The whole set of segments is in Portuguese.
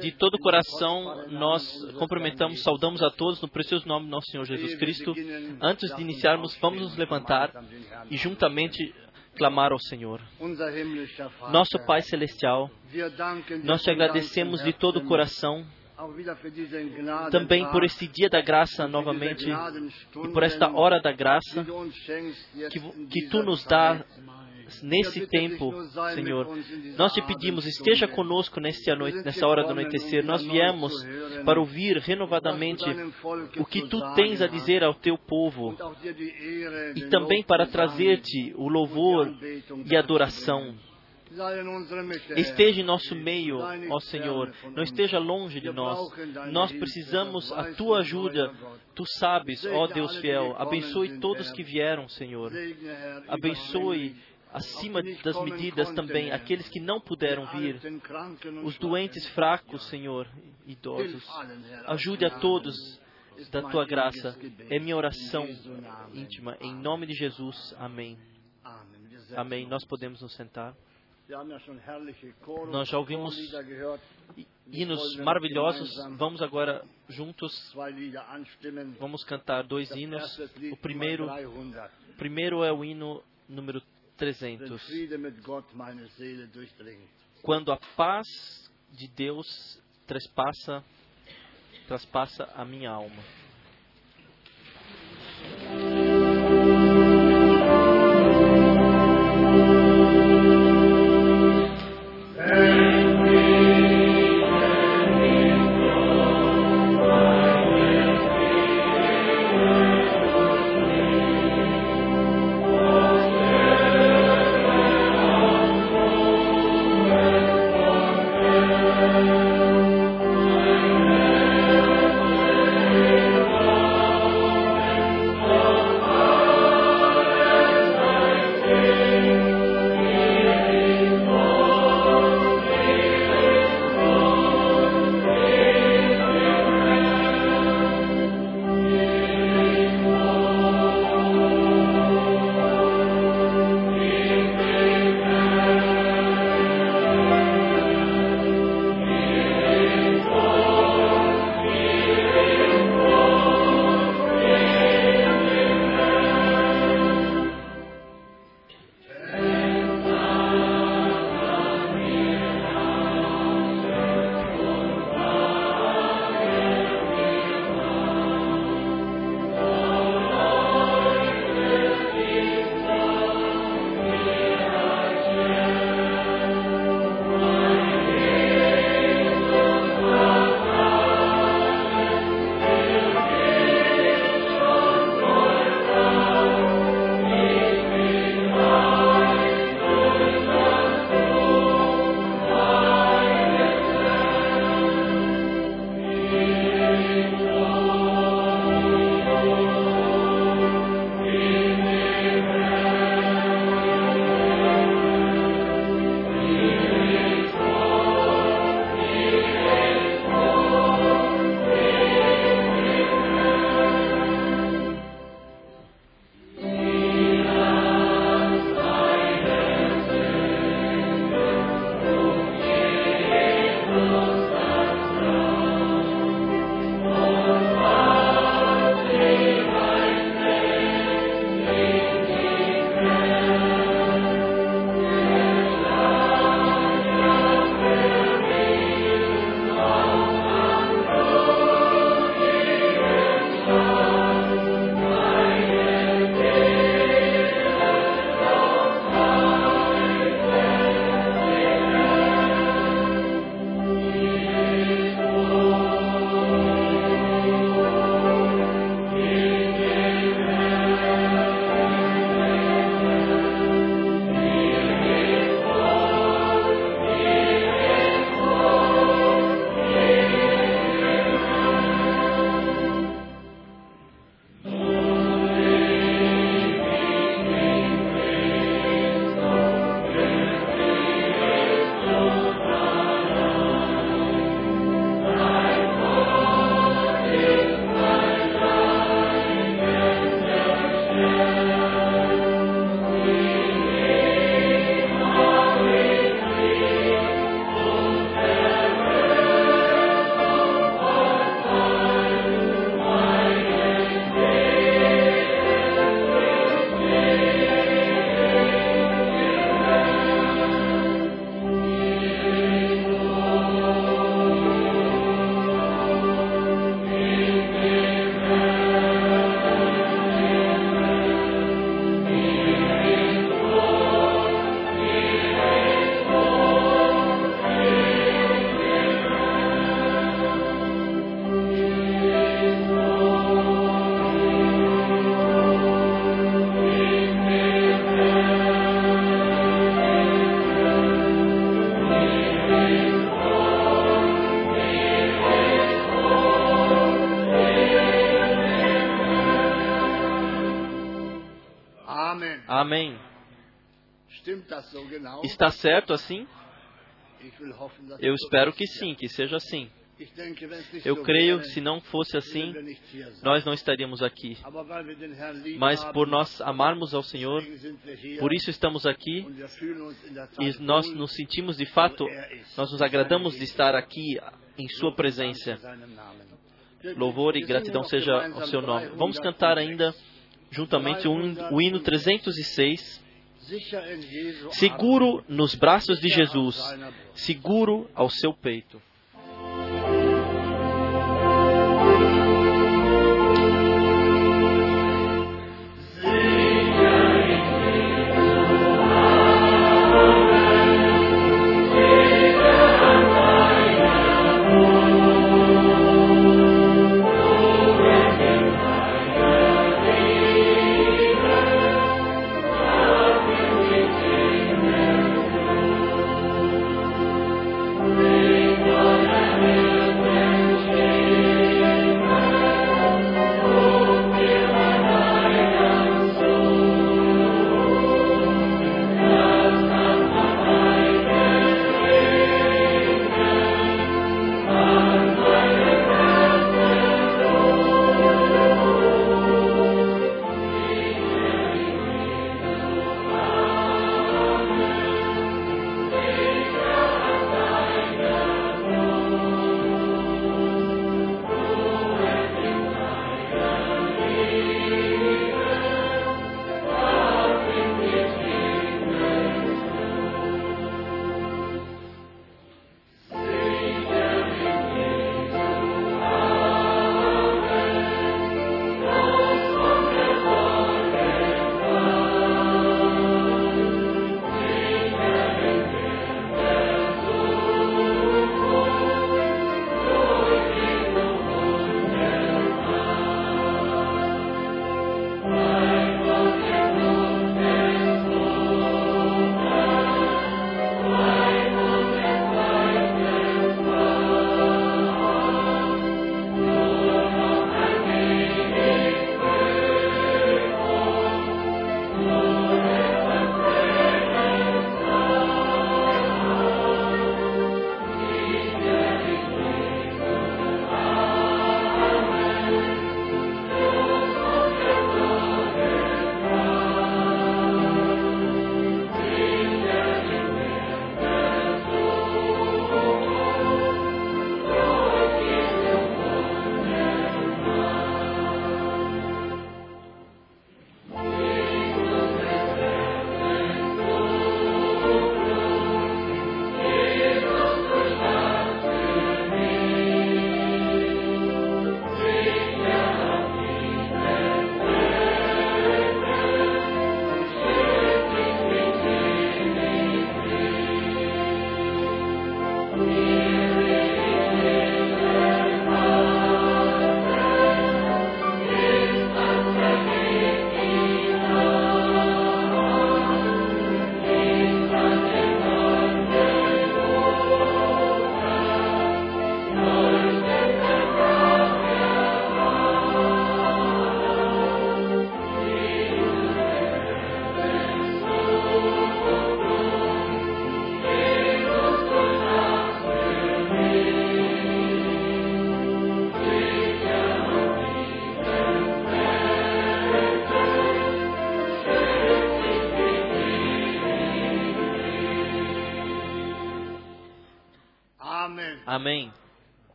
De todo o coração, nós cumprimentamos, saudamos a todos no precioso nome do nosso Senhor Jesus Cristo. Antes de iniciarmos, vamos nos levantar e juntamente clamar ao Senhor. Nosso Pai Celestial, nós te agradecemos de todo o coração também por este dia da graça novamente e por esta hora da graça que, que tu nos dá nesse tempo, Senhor. Nós te pedimos, esteja conosco nessa, noite, nessa hora do anoitecer. Nós viemos para ouvir renovadamente o que tu tens a dizer ao teu povo e também para trazer-te o louvor e adoração Esteja em nosso meio, ó Senhor. Não esteja longe de nós. Nós precisamos a tua ajuda. Tu sabes, ó Deus fiel. Abençoe todos que vieram, Senhor. Abençoe acima das medidas também aqueles que não puderam vir, os doentes fracos, Senhor, idosos. Ajude a todos da tua graça. É minha oração íntima. Em nome de Jesus. Amém. Amém. Nós podemos nos sentar. Nós já ouvimos hinos maravilhosos. Vamos agora juntos. Vamos cantar dois hinos. O primeiro, primeiro é o hino número 300. Quando a paz de Deus trespassa, traspassa a minha alma. Está certo assim? Eu espero que sim, que seja assim. Eu creio que se não fosse assim, nós não estaríamos aqui. Mas por nós amarmos ao Senhor, por isso estamos aqui e nós nos sentimos de fato, nós nos agradamos de estar aqui em Sua presença. Louvor e gratidão seja ao seu nome. Vamos 306. cantar ainda juntamente o hino 306. Seguro nos braços de Jesus, seguro ao seu peito.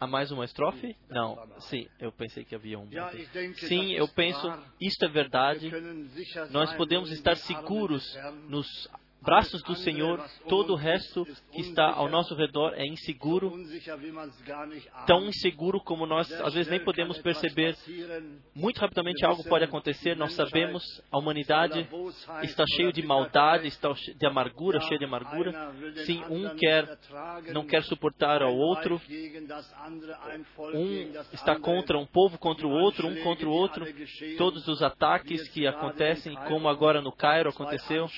Há mais uma estrofe? Não. Sim, eu pensei que havia uma. Sim, eu penso, isto é verdade. Nós podemos estar seguros nos braços do Senhor. Todo o resto que está ao nosso redor é inseguro, tão inseguro como nós às vezes nem podemos perceber. Muito rapidamente algo pode acontecer. Nós sabemos, a humanidade está cheio de maldade, está de amargura, cheia de amargura. Sim, um quer não quer suportar ao outro. Um está contra um povo contra o outro, um contra o outro. Todos os ataques que acontecem, como agora no Cairo aconteceu,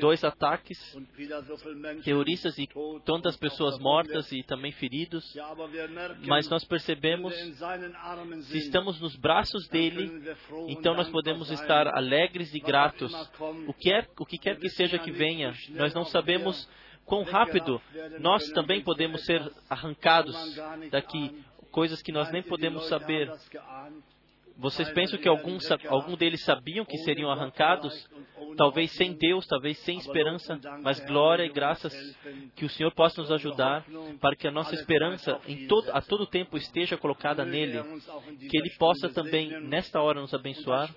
dois ataques ataques terroristas e tantas pessoas mortas e também feridos. Mas nós percebemos, se estamos nos braços dele, então nós podemos estar alegres e gratos. O que, é, o que quer que seja que venha, nós não sabemos quão rápido nós também podemos ser arrancados daqui, coisas que nós nem podemos saber. Vocês pensam que algum, sa- algum deles sabiam que seriam arrancados? Talvez sem Deus, talvez sem esperança, mas glória e graças que o Senhor possa nos ajudar para que a nossa esperança em todo, a todo tempo esteja colocada nele, que Ele possa também nesta hora nos abençoar.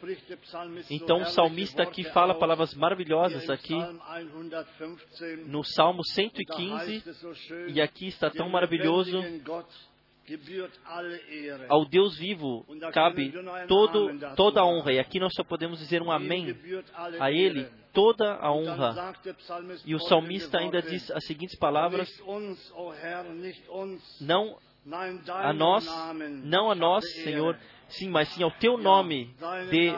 Então o salmista aqui fala palavras maravilhosas aqui no Salmo 115 e aqui está tão maravilhoso ao Deus vivo cabe todo, toda a honra. E aqui nós só podemos dizer um amém a Ele, toda a honra. E o salmista ainda diz as seguintes palavras: Não a nós, não a nós, Senhor, sim, mas sim ao Teu nome dê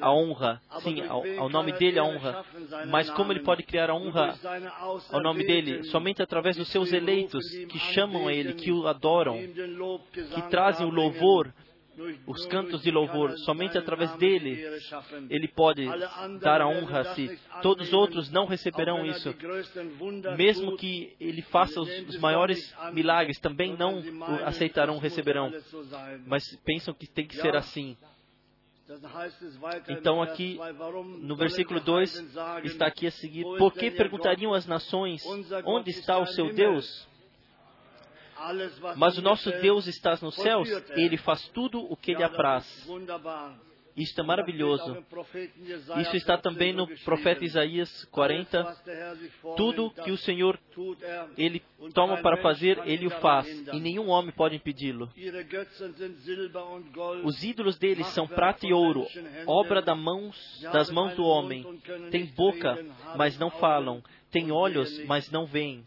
a honra, sim, ao, ao nome dele a honra. Mas como Ele pode criar a honra ao nome dele? Somente através dos seus eleitos que chamam a Ele, que o adoram, que trazem o louvor, os cantos de louvor. Somente através dele ele pode dar a honra a si. Todos os outros não receberão isso. Mesmo que ele faça os, os maiores milagres, também não aceitarão, receberão. Mas pensam que tem que ser assim. Então aqui no versículo 2 está aqui a seguir: Por que perguntariam as nações onde está o seu Deus? Mas o nosso Deus está nos céus, Ele faz tudo o que lhe apraz. Isto é maravilhoso. Isso está também no profeta Isaías 40. Tudo que o Senhor ele toma para fazer, ele o faz, e nenhum homem pode impedi-lo. Os ídolos deles são prata e ouro, obra da mãos, das mãos do homem. Tem boca, mas não falam. Tem olhos, mas não veem.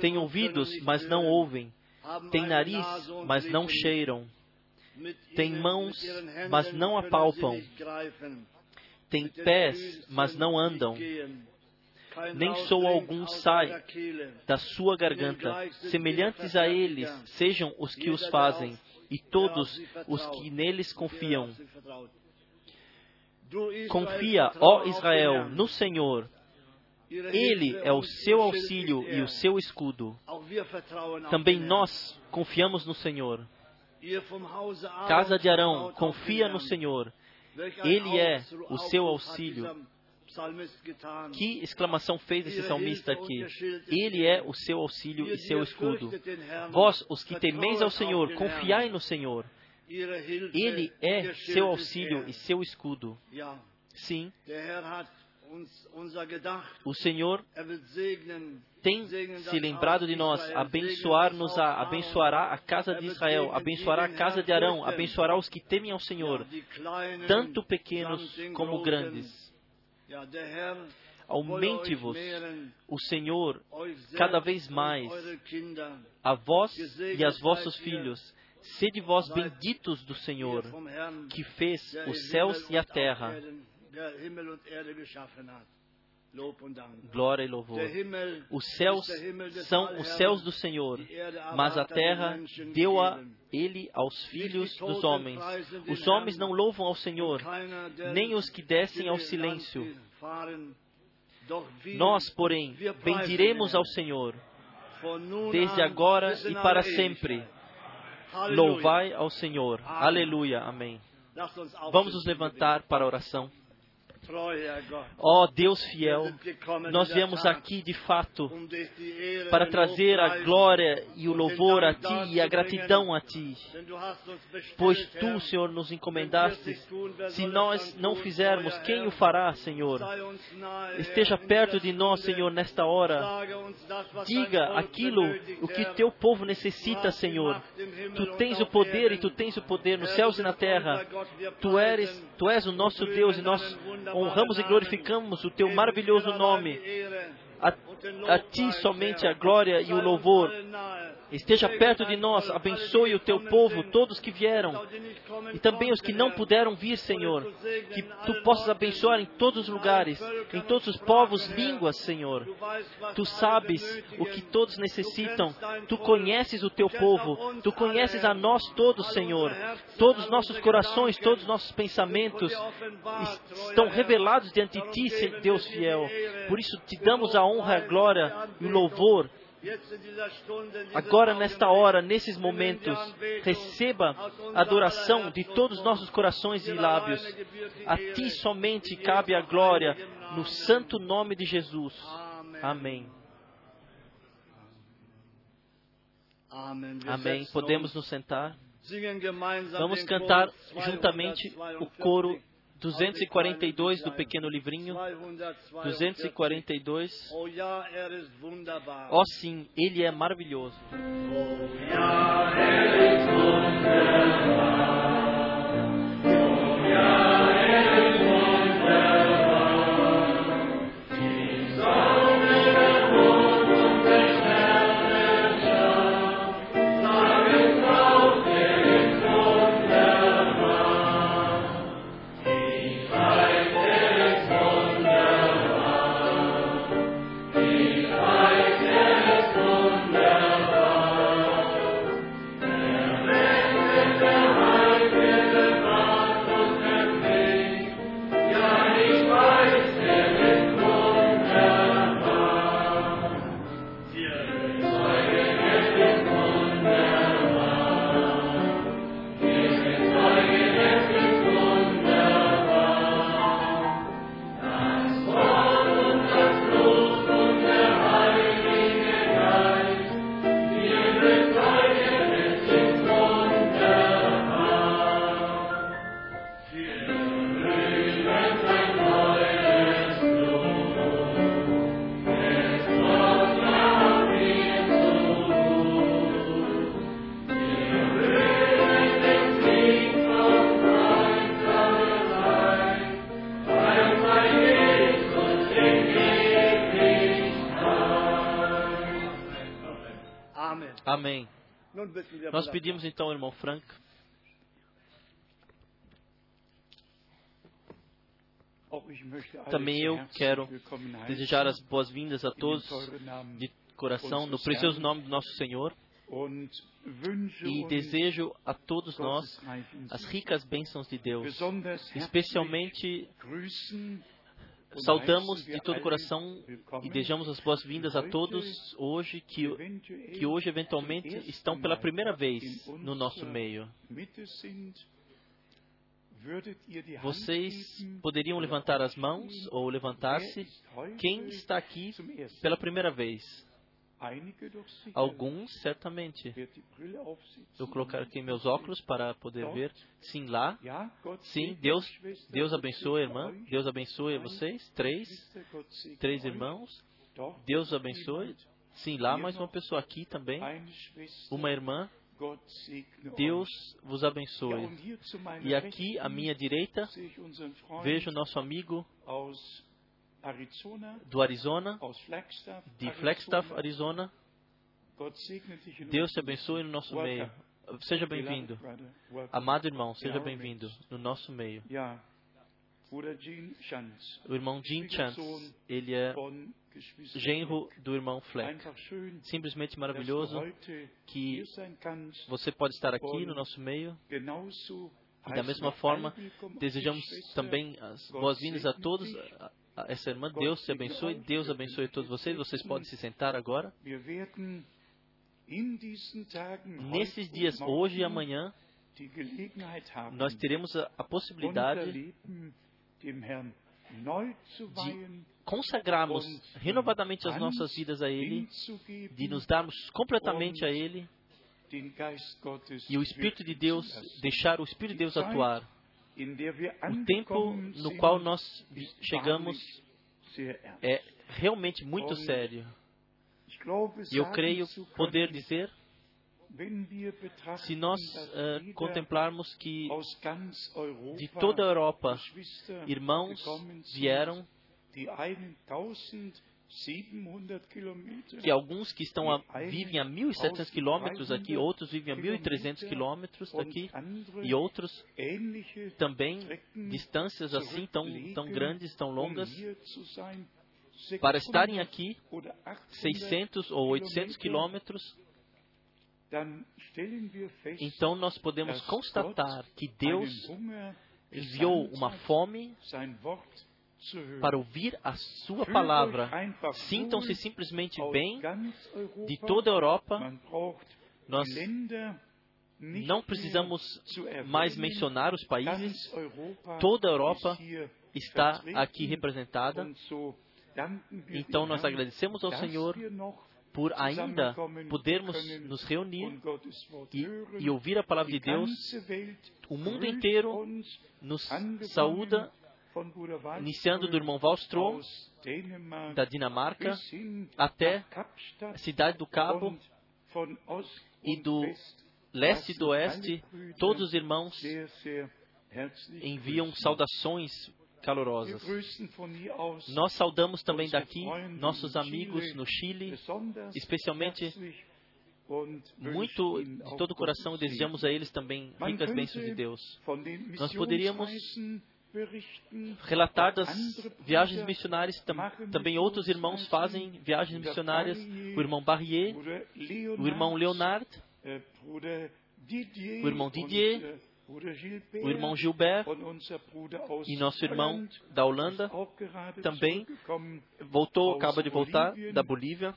Tem ouvidos, mas não ouvem. Tem nariz, mas não cheiram. Tem mãos, mas não apalpam. Tem pés, mas não andam. Nem sou algum sai da sua garganta. Semelhantes a eles sejam os que os fazem, e todos os que neles confiam. Confia, ó Israel, no Senhor. Ele é o seu auxílio e o seu escudo. Também nós confiamos no Senhor. Casa de Arão, confia no Senhor. Ele é o seu auxílio. Que exclamação fez esse salmista aqui? Ele é o seu auxílio e seu escudo. Vós, os que temeis ao Senhor, confiai no Senhor. Ele é seu auxílio e seu escudo. Sim, o Senhor tem se lembrado de nós, abençoar-nos, abençoará a casa de Israel, abençoará a casa de Arão, abençoará os que temem ao Senhor, tanto pequenos como grandes. Aumente-vos o Senhor cada vez mais, a vós e aos vossos filhos. Sede vós benditos do Senhor, que fez os céus e a terra. Glória e louvor. Os céus são os céus do Senhor, mas a terra deu-a ele aos filhos dos homens. Os homens não louvam ao Senhor, nem os que descem ao silêncio. Nós, porém, bendiremos ao Senhor, desde agora e para sempre. Louvai ao Senhor. Aleluia. Amém. Vamos nos levantar para a oração. Ó oh, Deus fiel, nós viemos aqui de fato para trazer a glória e o louvor a Ti e a gratidão a Ti, pois Tu, Senhor, nos encomendaste. Se nós não fizermos, quem o fará, Senhor? Esteja perto de nós, Senhor, nesta hora. Diga aquilo o que Teu povo necessita, Senhor. Tu tens o poder e Tu tens o poder nos céus e na terra. Tu eres, tu és o nosso Deus e nós honramos e glorificamos o teu maravilhoso nome. A, a ti somente a glória e o louvor. Esteja perto de nós, abençoe o teu povo, todos que vieram, e também os que não puderam vir, Senhor, que tu possas abençoar em todos os lugares, em todos os povos, línguas, Senhor. Tu sabes o que todos necessitam, tu conheces o teu povo, tu conheces a nós todos, Senhor. Todos os nossos corações, todos os nossos pensamentos estão revelados diante de ti, Deus fiel. Por isso te damos a honra, a glória e o louvor. Agora, nesta hora, nesses momentos, receba a adoração de todos os nossos corações e lábios. A ti somente cabe a glória, no santo nome de Jesus. Amém. Amém. Podemos nos sentar. Vamos cantar juntamente o coro 242 do pequeno livrinho. 242. Ó oh, sim, ele é maravilhoso. Amém. Nós pedimos então, irmão Frank. Também eu quero desejar as boas-vindas a todos de coração, no precioso nome do nosso Senhor. E desejo a todos nós as ricas bênçãos de Deus, especialmente Saudamos de todo o coração e desejamos as boas-vindas a todos hoje que, que hoje eventualmente estão pela primeira vez no nosso meio. Vocês poderiam levantar as mãos ou levantar-se? Quem está aqui pela primeira vez? Alguns, certamente. Eu colocar aqui meus óculos para poder ver. Sim, lá. Sim, Deus, Deus abençoe, irmã. Deus abençoe vocês. Três. Três irmãos. Deus abençoe. Sim, lá mais uma pessoa aqui também. Uma irmã. Deus vos abençoe. E aqui, à minha direita, vejo nosso amigo do Arizona, de Flagstaff, Arizona. Deus te abençoe no nosso meio. Seja bem-vindo. Amado irmão, seja bem-vindo no nosso meio. O irmão Jim Chance, ele é genro do irmão Fleck. Simplesmente maravilhoso que você pode estar aqui no nosso meio. E da mesma forma, desejamos também as boas-vindas a todos, essa irmã. Deus te abençoe. Deus abençoe todos vocês. Vocês podem se sentar agora. Nesses dias, hoje e amanhã, nós teremos a, a possibilidade de consagrarmos renovadamente as nossas vidas a Ele, de nos darmos completamente a Ele e o Espírito de Deus, deixar o Espírito de Deus atuar. O tempo no qual nós chegamos é realmente muito sério. E eu creio poder dizer, se nós uh, contemplarmos que de toda a Europa irmãos vieram 700 Kilometer. Que alguns que estão a, vivem a 1.700 quilômetros aqui, outros vivem a 1.300 quilômetros daqui, e outros também distâncias assim tão, tão grandes, tão longas, para 600 estarem aqui, oder 800 600 ou 800 quilômetros, então nós podemos constatar que Deus enviou uma fome para ouvir a sua palavra. Sintam-se simplesmente bem de toda a Europa. Nós não precisamos mais mencionar os países. Toda a Europa está aqui representada. Então nós agradecemos ao Senhor por ainda podermos nos reunir e, e ouvir a palavra de Deus. O mundo inteiro nos saúda, iniciando do irmão Wallström, da Dinamarca, até a cidade do Cabo e do leste e do oeste, todos os irmãos enviam saudações calorosas. Nós saudamos também daqui nossos amigos no Chile, especialmente muito de todo o coração desejamos a eles também ricas bênçãos de Deus. Nós poderíamos Relatar das viagens missionárias, tam- também outros irmãos fazem viagens missionárias. O irmão Barrier, o irmão Leonard, o irmão Didier, o irmão Gilbert e nosso irmão da Holanda também voltou, acaba de voltar da Bolívia.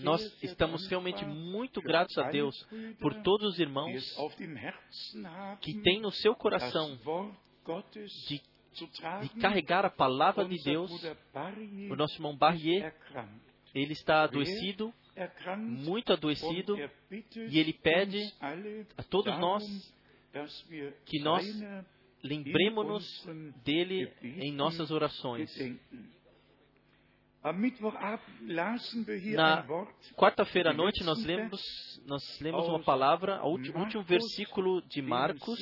Nós estamos realmente muito gratos a Deus por todos os irmãos que têm no seu coração de, de carregar a palavra de Deus. O nosso irmão Barrier, ele está adoecido, muito adoecido, er e ele pede a todos nós que nós lembremos-nos dele em nossas orações. Na quarta-feira à noite nós lemos, nós lemos uma palavra, o último, versículo de Marcos,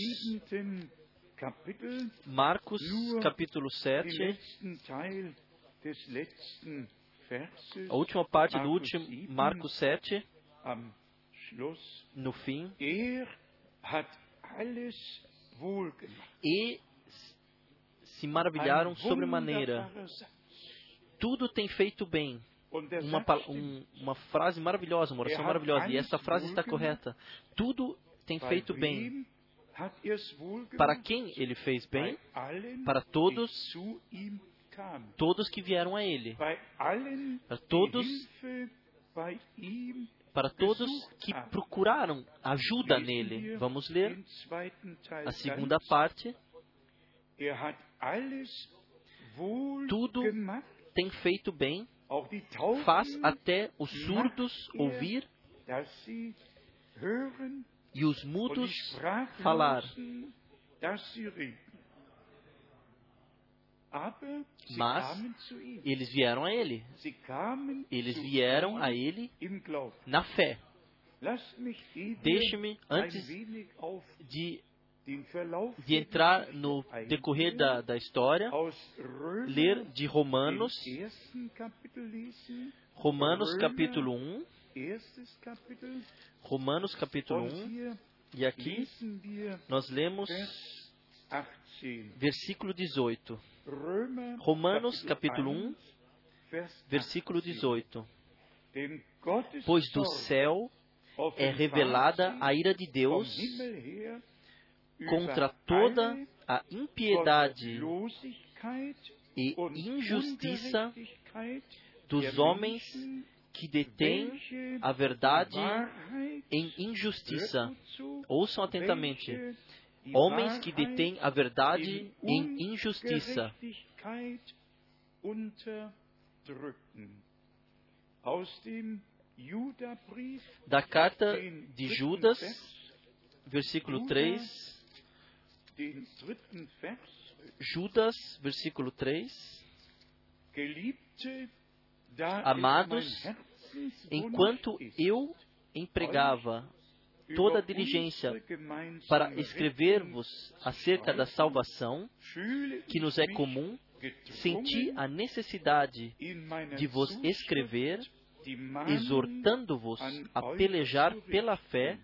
Marcos capítulo den 7, letzten Teil des letzten Verses a última parte do Marcos último, 7, Marcos 7, am Schluss. no fim. Er. E se maravilharam sobremaneira. Tudo tem feito bem. Der Uma, um- uma frase maravilhosa, uma oração Er maravilhosa. E essa frase está correta. Tudo tem feito bem. Para quem ele fez bem? Para todos, todos que vieram a ele. Para todos, para todos que procuraram ajuda nele. Vamos ler a segunda parte. Er Tudo tem feito bem, faz até os surdos ouvir sie hören e os mudos falar. Mas eles vieram a ele. Eles vieram a ele na fé. Deixe-me, antes de, de entrar no decorrer da, da história, ler de Romanos, Romanos capítulo 1, erstes Kapitel, Romanos capítulo und 1, hier e aqui nós lemos 18. versículo 18. Römer, Romanos capítulo 1, 1, Vers versículo 18. 18. Denn Gottes Pois do céu é revelada a ira de Deus contra toda a impiedade e injustiça dos homens que detêm a verdade em injustiça. Ouçam atentamente. Homens que detêm a verdade em injustiça. Da carta de Judas, Vers, versículo 3. den dritten Vers, Judas, versículo 3. Amados, Enquanto eu empregava toda a diligência para escrever-vos acerca da salvação que nos é comum, senti a necessidade de vos escrever, exortando-vos a pelejar pela fé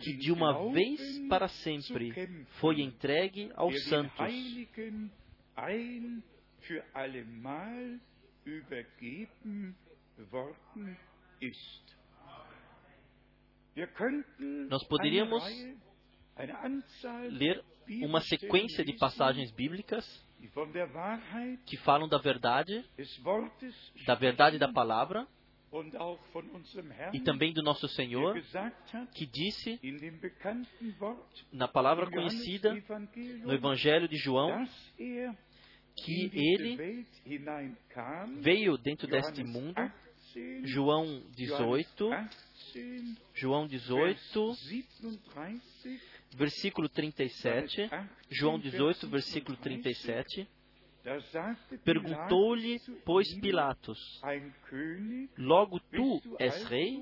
que de uma vez para sempre foi entregue aos santos. Übergeben worden ist. Nós poderíamos ler uma sequência de passagens bíblicas que falam da verdade, da verdade da palavra e também do nosso Senhor, que disse na palavra conhecida no Evangelho de João que ele veio dentro deste mundo. 18, João Johannes 18, 18, João 18, Vers 37, versículo 37. João 18, versículo 37. da sagte Perguntou-lhe, pois, Pilatos: Logo tu és rei?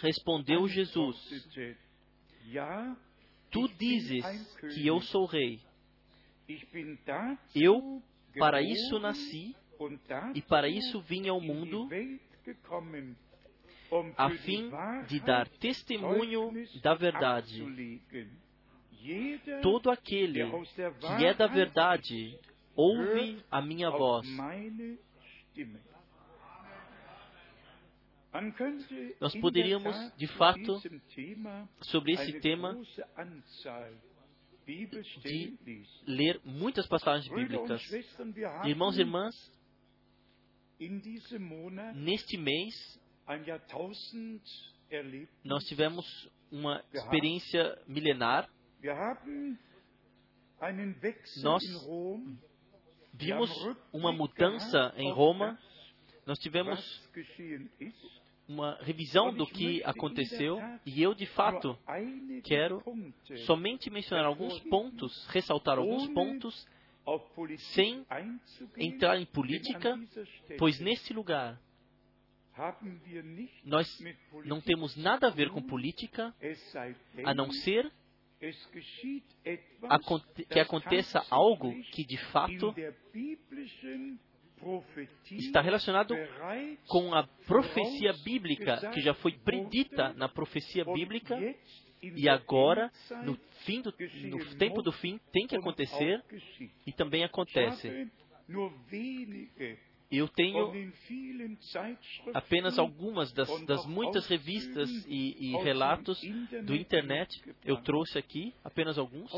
Respondeu Jesus: Tu dizes que eu sou rei. Eu para isso nasci e para isso vim ao mundo, a fim de dar testemunho da verdade. Todo aquele que é da verdade ouve a minha voz. Nós poderíamos, de fato, Sobre esse tema, lesen. ler muitas passagens bíblicas. Irmãos e irmãs, neste mês nós tivemos uma experiência milenar. Nós. Vimos uma mudança em Roma. Nós tivemos. Uma revisão do que aconteceu e eu, de fato, quero somente mencionar alguns pontos, ressaltar alguns pontos, sem entrar em política, pois nesse lugar nós não temos nada a ver com política, a não ser que aconteça algo que, de fato, está relacionado com a profecia bíblica que já foi predita na profecia bíblica e agora, no fim do no tempo do fim, tem que acontecer e também acontece. Eu tenho apenas algumas das, das muitas revistas e, e relatos do internet. Eu trouxe aqui apenas alguns.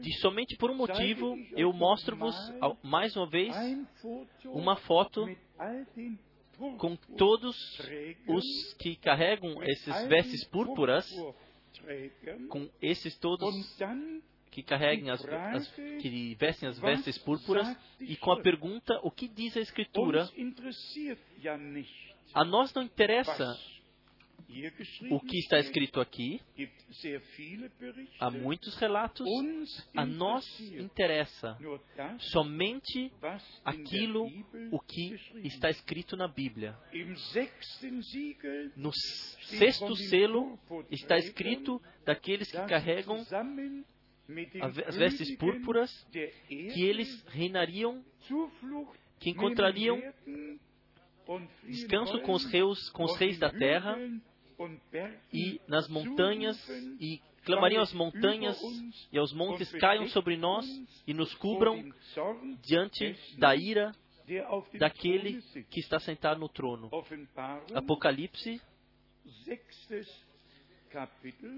De somente por um motivo, eu mostro-vos mais uma vez uma foto com todos os que carregam esses vestes púrpuras, com esses todos que carregam as, as que vestem as vestes púrpuras e com a pergunta o que diz a escritura. A nós não interessa o que está escrito aqui. Há muitos relatos. A nós interessa somente aquilo o que está escrito na Bíblia. No sexto selo está escrito daqueles que carregam as vestes púrpuras, que eles reinariam, que encontrariam descanso com os com os reis da terra e nas montanhas e clamariam às montanhas e aos montes caiam sobre nós e nos cubram diante da ira daquele que está sentado no trono. Apocalipse,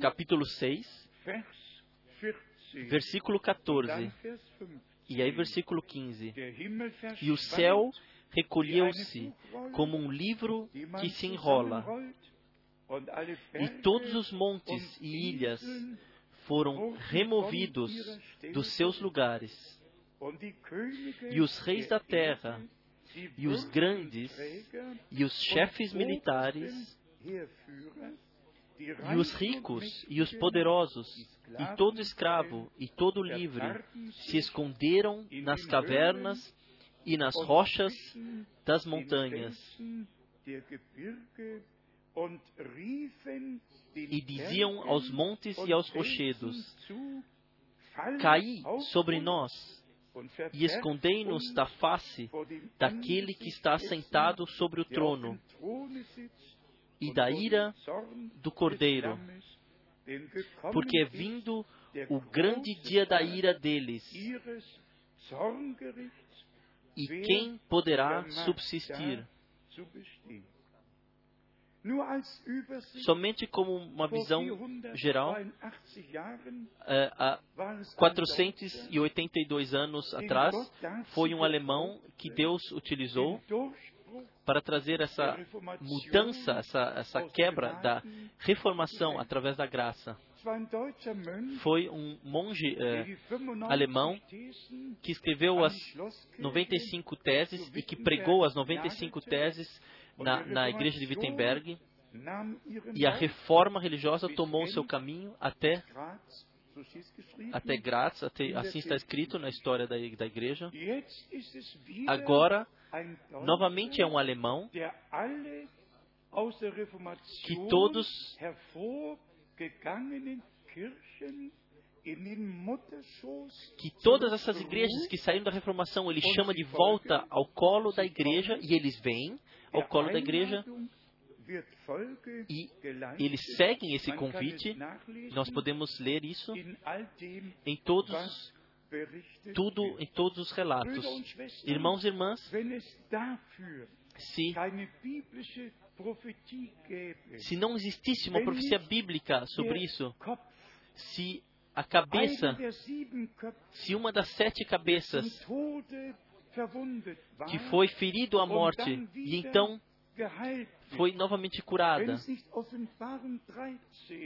capítulo 6, Vers 14. Versículo Dann 14 Vers 15. e aí versículo 15. Der Himmel E o céu recolheu-se como um livro que se enrola, e todos os montes e ilhas foram removidos dos seus lugares, e os reis da der terra, e os grandes, e os chefes militares, e os ricos, e os poderosos, e todo escravo, e todo livre, se esconderam nas cavernas e nas rochas das montanhas, e diziam aos montes e aos rochedos: caí sobre nós e escondei-nos da face daquele que está sentado sobre o trono e da ira do Cordeiro, porque é vindo o grande dia da ira deles. E quem poderá subsistir? Somente como uma visão geral, é, há 482 anos atrás, foi um alemão que Deus utilizou para trazer essa mudança, essa, essa quebra da reformação através da graça. Foi um monge eh, alemão que escreveu as 95 teses e que pregou as 95 teses na, na igreja de Wittenberg. E a reforma religiosa tomou o seu caminho até até Graz, até, assim está escrito na história da, da igreja. Agora, novamente é um alemão que todos que todas essas igrejas que saíram da reformação ele chama de volta ao colo da igreja e eles vêm ao colo da igreja e eles seguem esse convite. Nós podemos ler isso em todos tudo em todos os relatos. Irmãos e irmãs, se se não existisse uma profecia bíblica sobre isso, se a cabeça, se uma das sete cabeças que foi ferido à morte e então foi novamente curada.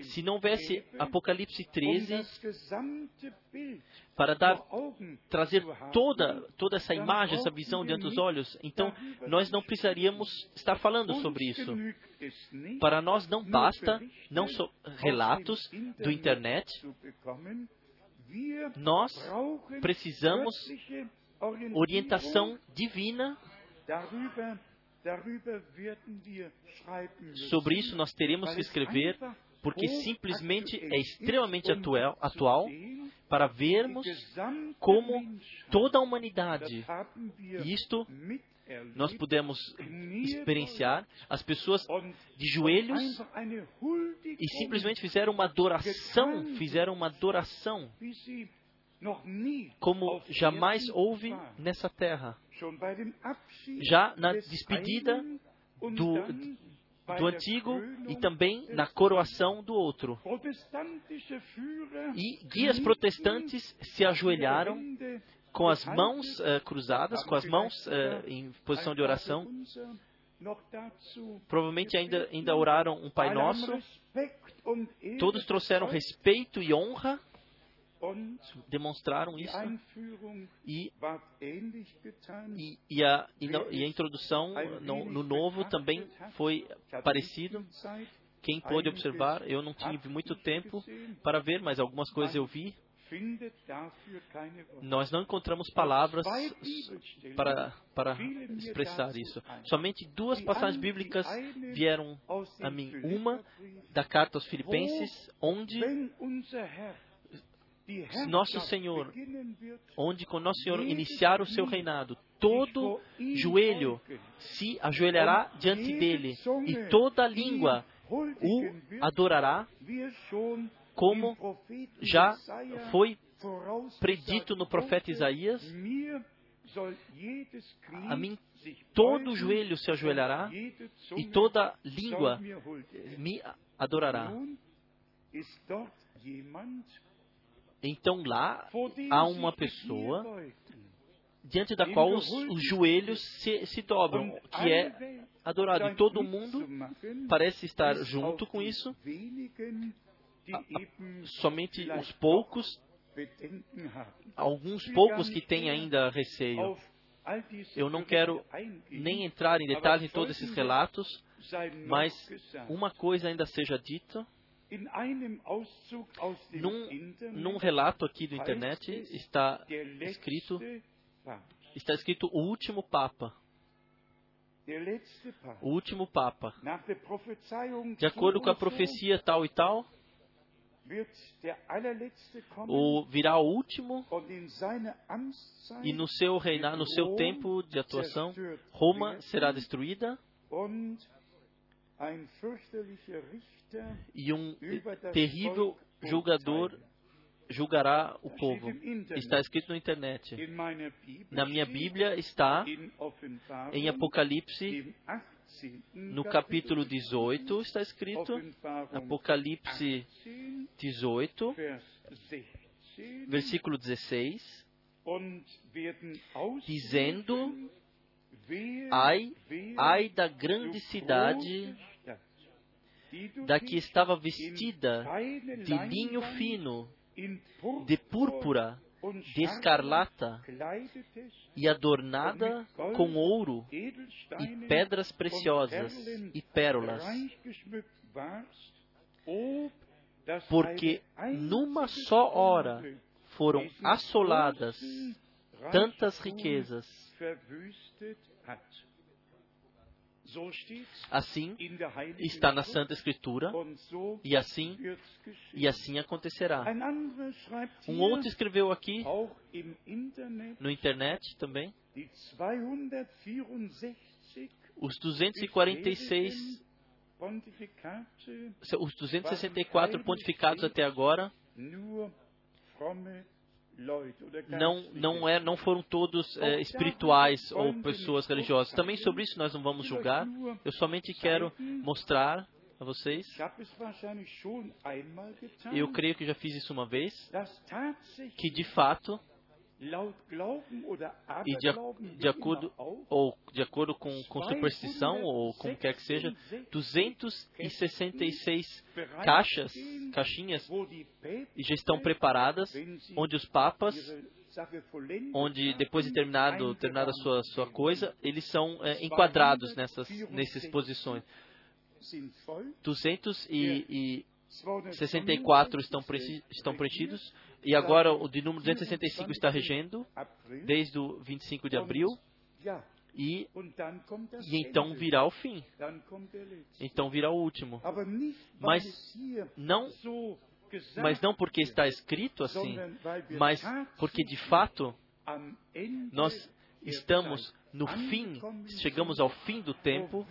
Se não houvesse Apocalipse 13 para dar, trazer toda, toda essa imagem, essa visão diante dos olhos, então nós não precisaríamos estar falando sobre isso. Para nós não basta não só relatos do internet, nós precisamos orientação divina Sobre isso nós teremos que escrever, porque simplesmente é extremamente atual, atual para vermos como toda a humanidade, isto nós pudemos experienciar. as pessoas de joelhos e simplesmente fizeram uma adoração, fizeram uma adoração como jamais houve nessa terra. Já na despedida do, do antigo e também na coroação do outro. E guias protestantes se ajoelharam com as mãos uh, cruzadas, com as mãos uh, em posição de oração. Provavelmente ainda, ainda oraram um Pai Nosso. Todos trouxeram respeito e honra demonstraram isso e, e, e, a, e, a, introdução no, no, novo também foi parecido. Quem pôde observar, eu não tive muito tempo para ver, mas algumas coisas eu vi. Nós não encontramos palavras para, para expressar isso. Somente duas passagens bíblicas vieram a mim. Uma da carta aos Filipenses, onde nosso Senhor, onde com nosso Senhor iniciar o seu reinado, todo joelho se ajoelhará diante dele e toda língua o adorará, como já foi predito no profeta Isaías. A mim todo joelho se ajoelhará e toda língua me adorará. Então lá há uma pessoa diante da qual os, os joelhos se, se dobram, que é adorado. E todo mundo parece estar junto com isso. somente os poucos, alguns poucos que têm ainda receio. Eu não quero nem entrar em detalhes em todos esses relatos, mas uma coisa ainda seja dita num, num relato aqui do internet está escrito está escrito o último papa. O último papa. De acordo com a profecia tal e tal, o virá o último e no seu reinar, no seu tempo de atuação, Roma será destruída e um terrível julgador julgará o povo. Está escrito no internet. Na minha Bíblia está em Apocalipse, dem 18. no capítulo 18, está escrito, Apocalipse 18, 18, Vers 16, versículo 16, und werden dizendo, ai, ai da grande cidade, du da que estava vestida de linho fino, in de púrpura, de escarlata e adornada com ouro e pedras preciosas e pérolas, porque numa só hora foram assoladas tantas riquezas. Assim está na Santa Escritura e assim e assim acontecerá. Um outro escreveu aqui no internet também die 264 os 246 Pontifikate os 264 pontificados até agora não não é não foram todos é, espirituais ou pessoas religiosas. Também sobre isso nós não vamos julgar. Eu somente quero mostrar a vocês. Eu creio que já fiz isso uma vez que de fato e de, de acordo ou de acordo com, com superstição ou como quer que seja 266 caixas caixinhas já estão preparadas onde os papas onde depois de terminado terminada a sua sua coisa eles são é, enquadrados nessas nessas posições. sind voll, 264 estão estão preenchidos e agora o de número 265 está regendo desde o 25 de abril e e então virá o fim. Então virá o último. Mas não mas não porque está escrito assim mas porque de fato nós estamos no fim chegamos ao fim do tempo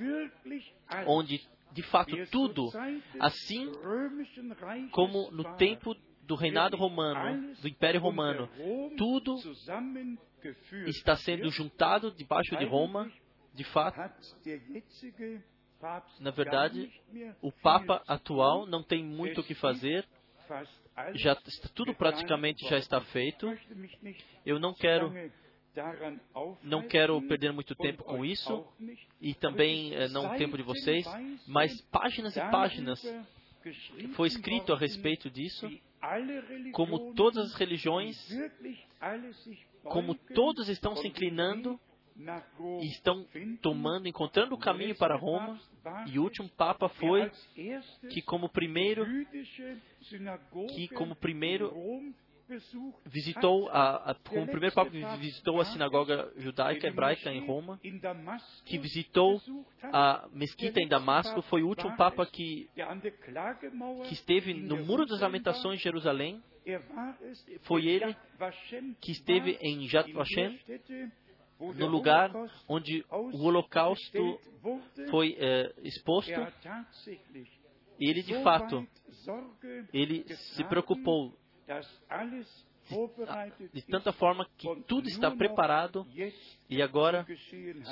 onde de fato tudo assim como no tempo do reinado romano do império romano tudo está sendo juntado debaixo de Roma de fato. Na verdade, o Papa atual não tem muito o que fazer. já tudo praticamente já está feito. eu não quero não quero perder muito tempo com isso e também eh, não o tempo de vocês mas páginas e páginas foi escrito a respeito disso como todas as religiões como todos estão se inclinando e estão tomando encontrando o caminho para Roma e o último papa foi que como primeiro que como primeiro visitou a, a como o primeiro papa que visitou a sinagoga judaica hebraica em Roma que visitou a mesquita em Damasco. Foi o último papa que que esteve no Muro das Lamentações em Jerusalém. Er Foi ele que esteve em Yad Vashem no lugar onde o holocausto foi eh, exposto. Er e ele de fato ele se preocupou de tanta forma que tudo está preparado e agora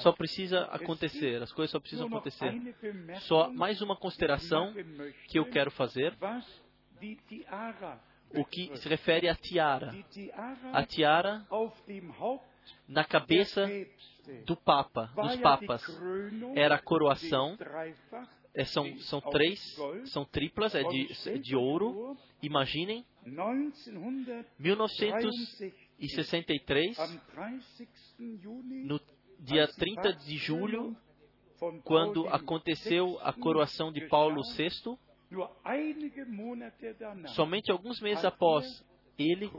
só precisa acontecer, as coisas só precisam acontecer. Só mais uma consideração que eu quero fazer, o que se refere à tiara. A tiara na cabeça do Papa, dos papas. Era a coroação, é, são, são três, são triplas, é de, de ouro. Imaginem, 1963 1963, am 30. Juni no dia 30 de julho, quando aconteceu a coroação de Paulo VI, somente alguns meses após, ele,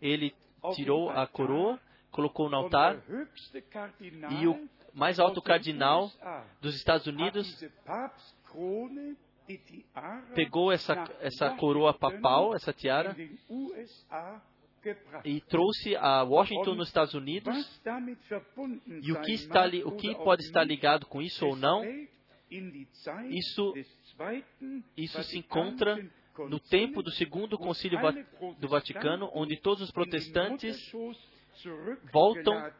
ele tirou a coroa, colocou no altar e o mais alto cardinal dos Estados Unidos pegou essa, essa coroa papal, essa tiara, e trouxe a Washington nos Estados Unidos. E o que, está, o que pode estar ligado com isso ou não, isso- isso se encontra no tempo do segundo concílio do Vaticano, onde todos os Protestantes voltam-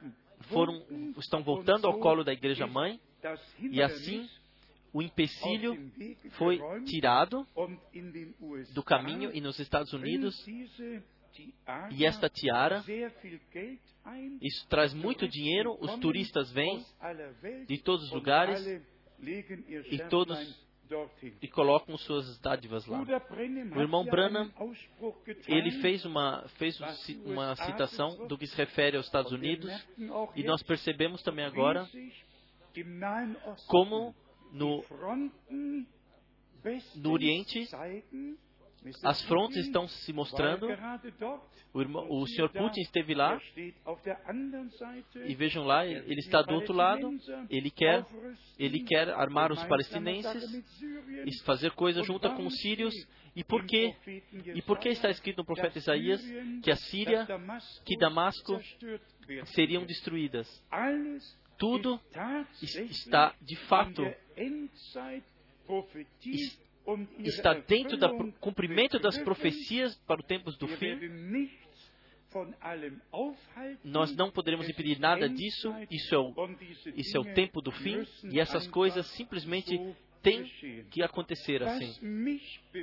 foram, estão voltando ao colo da Igreja Mãe, e assim o empecilho foi tirado do caminho e nos Estados Unidos, e esta tiara, isso traz muito dinheiro, os turistas vêm de todos os lugares e todos e colocam suas dádivas lá. O irmão Branham, Ele fez uma, fez um uma citação do que se refere aos Estados Unidos, e nós percebemos também agora como no, no Oriente as frontes estão se mostrando. O, irmão, o Sr. Putin esteve lá, e vejam lá, ele está do outro lado, ele quer, ele quer armar os palestinenses e fazer coisa junto com os sírios. E por quê? E por que está escrito no profeta Isaías que a Síria, que Damasco seriam destruídas? Tudo es- está de fato está dentro do cumprimento das profecias para os tempos do fim. Nós não poderemos impedir nada disso. Isso é o, isso é o tempo do fim. E essas coisas simplesmente têm que acontecer assim.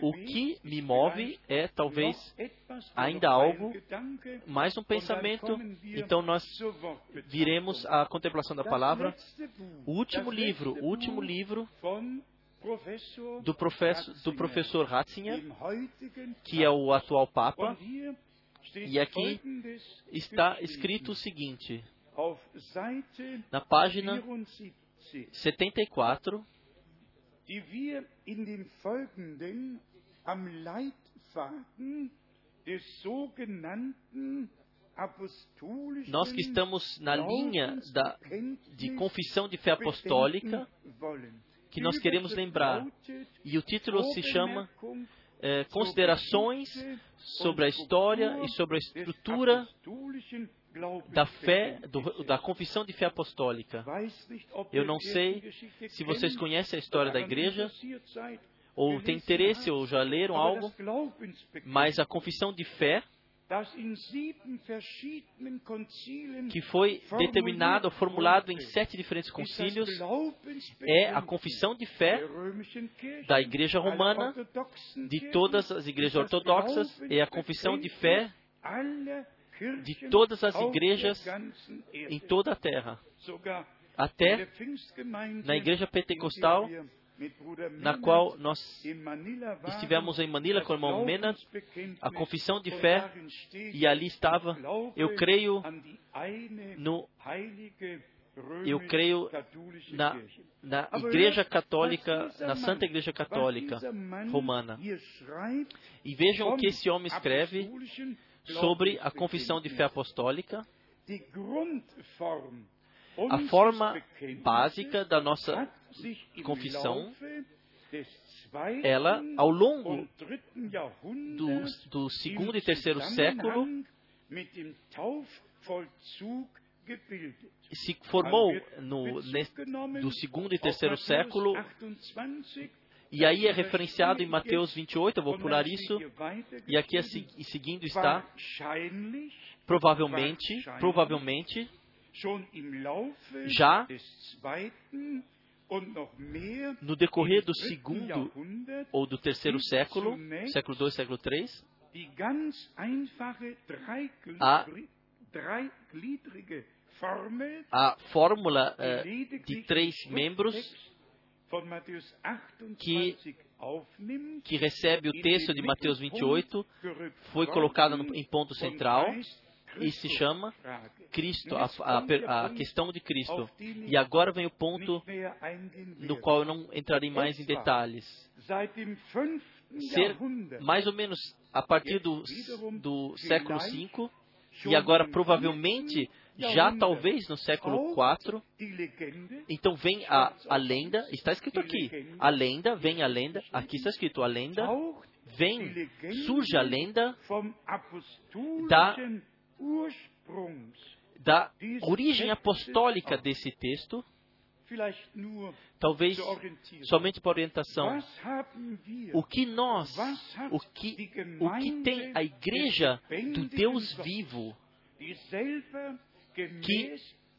O que me move é talvez ainda algo, mais um pensamento. Então nós viremos à contemplação da palavra. O último livro, o último livro do professor, do professor Ratzinger, que é o atual Papa, E aqui está escrito o seguinte, na na página 74, 74, die wir in dem Folgenden am Leitfaden des sogenannten apostolischen nós que estamos na linha da, de confissão de fé apostólica, que nós queremos lembrar. E o título se chama eh, Considerações sobre a história e sobre a estrutura da fé, do- da confissão de fé apostólica. Eu não sei se vocês conhecem a história da igreja, ou têm interesse, ou já leram algo, mas a confissão de fé, que foi determinado ou formulado em sete diferentes concílios, é a confissão de fé da Igreja Romana, de todas as igrejas ortodoxas, é a confissão de fé de todas as igrejas em toda a terra. Até na igreja pentecostal, na qual nós estivemos em Manila com o irmão Mena, a confissão de fé, e ali estava, eu creio no, eu creio na, na Igreja Católica, na Santa Igreja Católica Romana. E vejam o que esse homem escreve sobre a confissão de fé apostólica, a forma básica da nossa confissão, ela, ao longo do, do segundo e terceiro século, se formou no, nesse- do segundo e terceiro século, e aí é referenciado em Mateus 28, eu vou pular isso, e aqui se- e seguindo está, provavelmente, provavelmente, já no decorrer do segundo ou do terceiro século, século 2, século 3, die ganz einfache A- a fórmula lediglich de três membros Schrifttext von Matthäus 28 que- que recebe o texto de Mateus Mittelpunkt 28, gerückt foi worden em ponto central e se chama. Cristo, a, a a questão de Cristo. E agora vem o ponto no qual eu não entrarei mais em detalhes. Ser mais ou menos a partir do, do século V, E agora, provavelmente, já talvez no século IV, então vem a, a lenda, está escrito aqui, a lenda, vem a lenda, aqui está escrito a lenda, vem, surge a lenda da-. Da origem apostólica desse texto, talvez somente para orientação. O que nós, o que, o que tem a igreja do Deus vivo,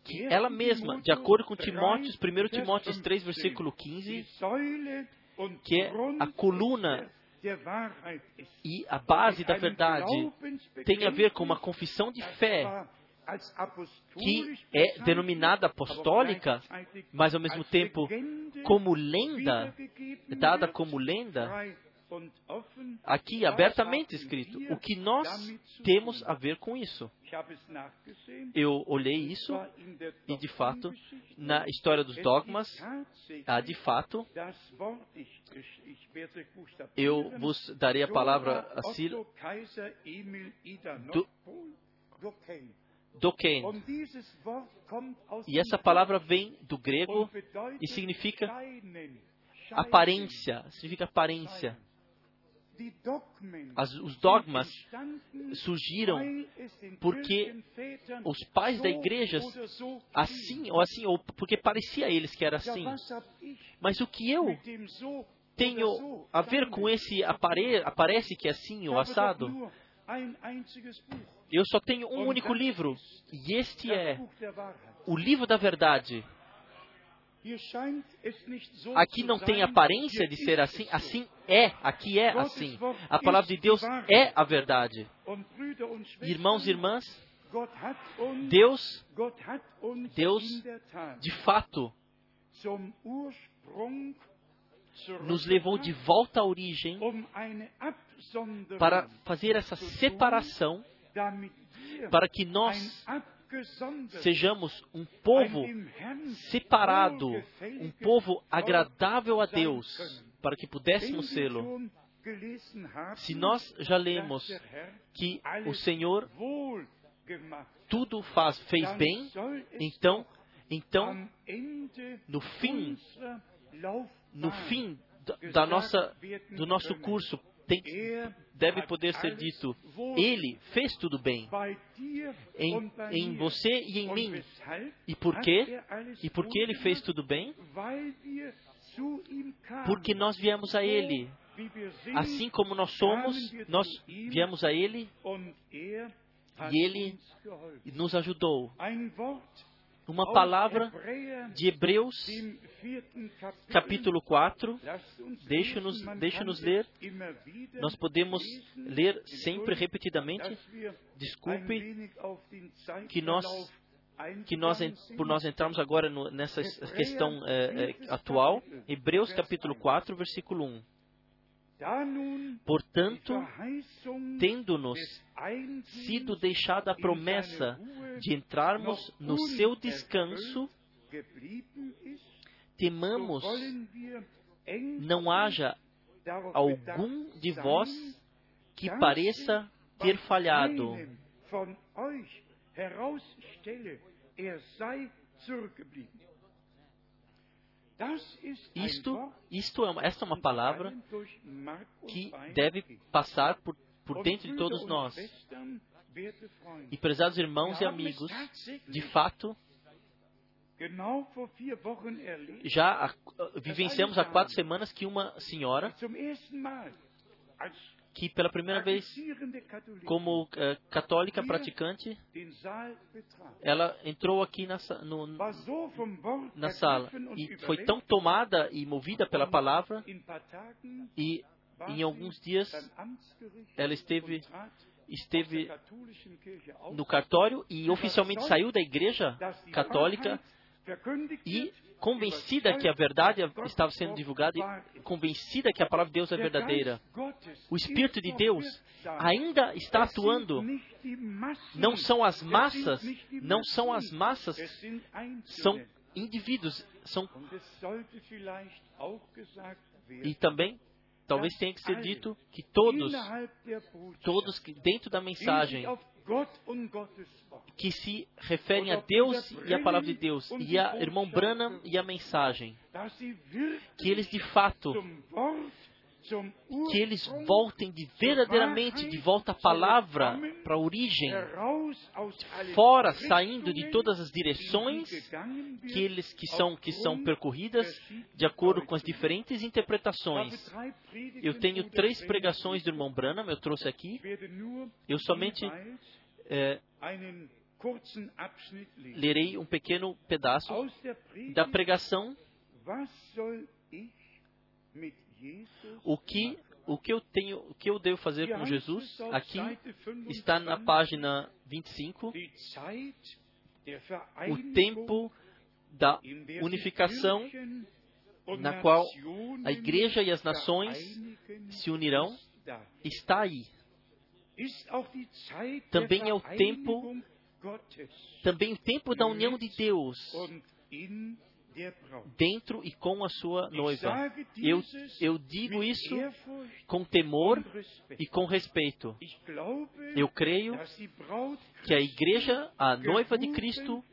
que 1. ela mesma, de acordo com 3, Timóteos, 1 Vers Timóteos 3, 15, versículo die 15, Säule und que é a coluna. E a base da verdade, tem a ver com uma confissão de fé que é denominada apostólica, mas ao mesmo tempo como lenda, dada como lenda. Aqui abertamente escrito. O que nós temos a ver com isso? Eu olhei isso e, de fato, na história dos dogmas, tatsächlich ah, de fato, eu vos darei a palavra a Ida Do-. Doken. E essa palavra vem do grego e significa aparência, significa aparência. As- os dogmas surgiram porque os pais da igreja, assim ou assim, ou porque parecia a eles que era assim. Mas o que eu tenho a ver com esse apare aparece que é assim ou assado? Eu só tenho um único livro, e este é o livro da verdade. Aqui não tem aparência de ser assim, assim é, aqui é assim. A palavra de Deus é a verdade. Irmãos e irmãs, Deus, Deus, de fato, nos levou de volta à origem para fazer essa separação, para que nós sejamos um povo separado, um povo agradável a Deus, para que pudéssemos sê-lo. Se nós já lemos que o Senhor tudo faz, fez bem, então, então no fim, no fim da, da nossa, do nosso curso, tem, er deve poder ser dito: Ele fez tudo bem em, em você e em mim. E por quê? er E por que Ele fez tudo bem? Porque nós viemos a Ele. Assim como nós somos, nós viemos a Ele er e Ele nos ajudou. Uma palavra de Hebreus, capítulo 4. Lasst uns Deixe-nos lesen, man deixe-nos kann ler. Nós podemos ler sempre, repetidamente. Desculpe que nós, que nós, por nós entrarmos agora no, nessa questão eh, eh, atual. Hebreus capítulo 4, versículo 1. Portanto, tendo-nos sido dada a promessa de entrarmos no seu descanso, temamos não haja algum de vós que pareça ter falhado. einem von euch herausstelle, er sei zurückgeblieben. Das ist ein Isto, isto é, uma- esta é uma palavra que deve passar por, por dentro de todos nós. E prezados irmãos e amigos, de fato, já vivenciamos há quatro semanas que uma senhora, que pela primeira vez, como eh, católica praticante, ela entrou aqui na, no- na sala e foi tão tomada e movida pela palavra e em alguns dias ela esteve esteve no cartório e oficialmente saiu da igreja católica e convencida que a verdade estava sendo divulgada e convencida que a palavra de Deus é verdadeira. O Espírito de Deus ainda está atuando. Não são as massas, não são as massas, são indivíduos, são e também Talvez tenha que ser dito que todos, todos que dentro da mensagem que se referem a Deus e a palavra de Deus, e a irmão Branham e a mensagem, que eles de fato, que eles voltem de verdadeiramente de volta à palavra, para a origem, fora, saindo de todas as direções que eles que são que são percorridas de acordo com as diferentes interpretações. Eu tenho três pregações do irmão Branham, eu trouxe aqui. Eu somente é, lerei um pequeno pedaço da pregação, o que o que eu tenho, o que eu devo fazer com Jesus. Aqui está na 25, página 25 die Zeit der o tempo da unificação na qual a igreja e as nações se unirão está aí. Também é o tempo Também o tempo da união de Deus dentro e com a sua noiva. Eu, eu digo isso com temor e com respeito. Eu creio que a igreja, a noiva de Cristo,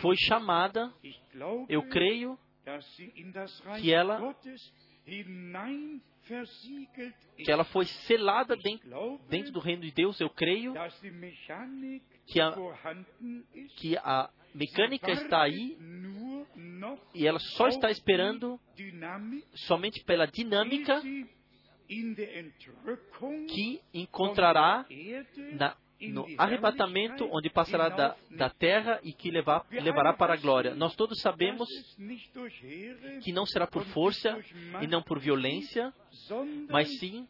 foi chamada. Eu creio que ela- que ela foi selada dentro, dentro do reino de Deus. Eu creio que a, que a mecânica está aí e ela só está esperando somente pela dinâmica que encontrará na, no arrebatamento, onde passará da, da terra e que levar, levará para a glória. Nós todos sabemos que não será por força e não por violência, mas sim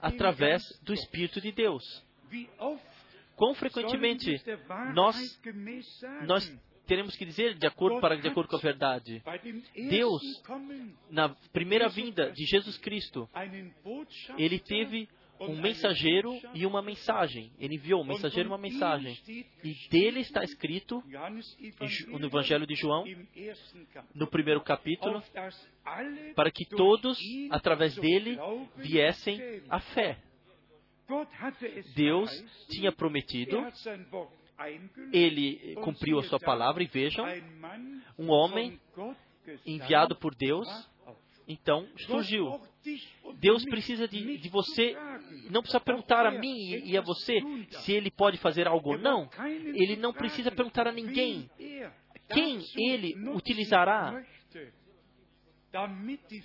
através do Espírito de Deus. Quão frequentemente nós, nós teremos que dizer de acordo para de acordo com a verdade. Deus, Na primeira vinda de Jesus Cristo, ele teve um mensageiro e uma mensagem. Ele enviou um mensageiro e uma mensagem. E dele está escrito no Evangelho de João, no primeiro capítulo, para que todos, através dele, viessem à fé. Deus tinha prometido, ele cumpriu a sua palavra, e vejam, um homem enviado por Deus, então surgiu. Deus precisa de, de você, não precisa perguntar a mim e, e a você se ele pode fazer algo ou não. Ele não precisa perguntar a ninguém quem ele utilizará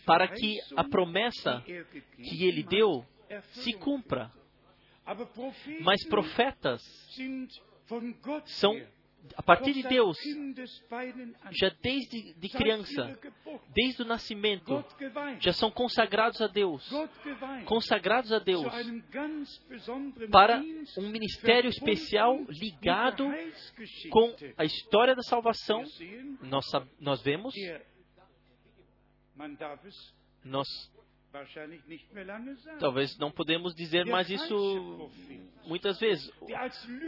para que a promessa que ele deu se cumpra. Mas profetas são, a partir de Deus, já desde de criança, desde o nascimento, já são consagrados a Deus. Consagrados a Deus para um ministério especial ligado com a história da salvação. Nós, nós vemos, nós talvez não podemos dizer mais isso muitas vezes.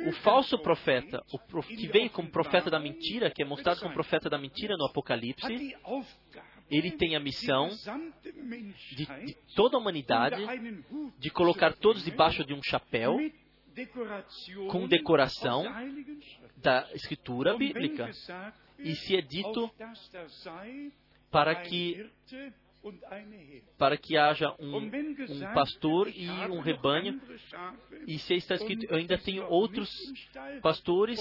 O falso profeta, o prof- que veio como profeta da mentira, que é mostrado como profeta da mentira no Apocalipse, ele tem a missão de, de toda a humanidade de colocar todos debaixo de um chapéu com decoração da escritura bíblica. E se é dito para que, Para que haja um, um pastor e um rebanho, e se está escrito, eu ainda tenho outros pastores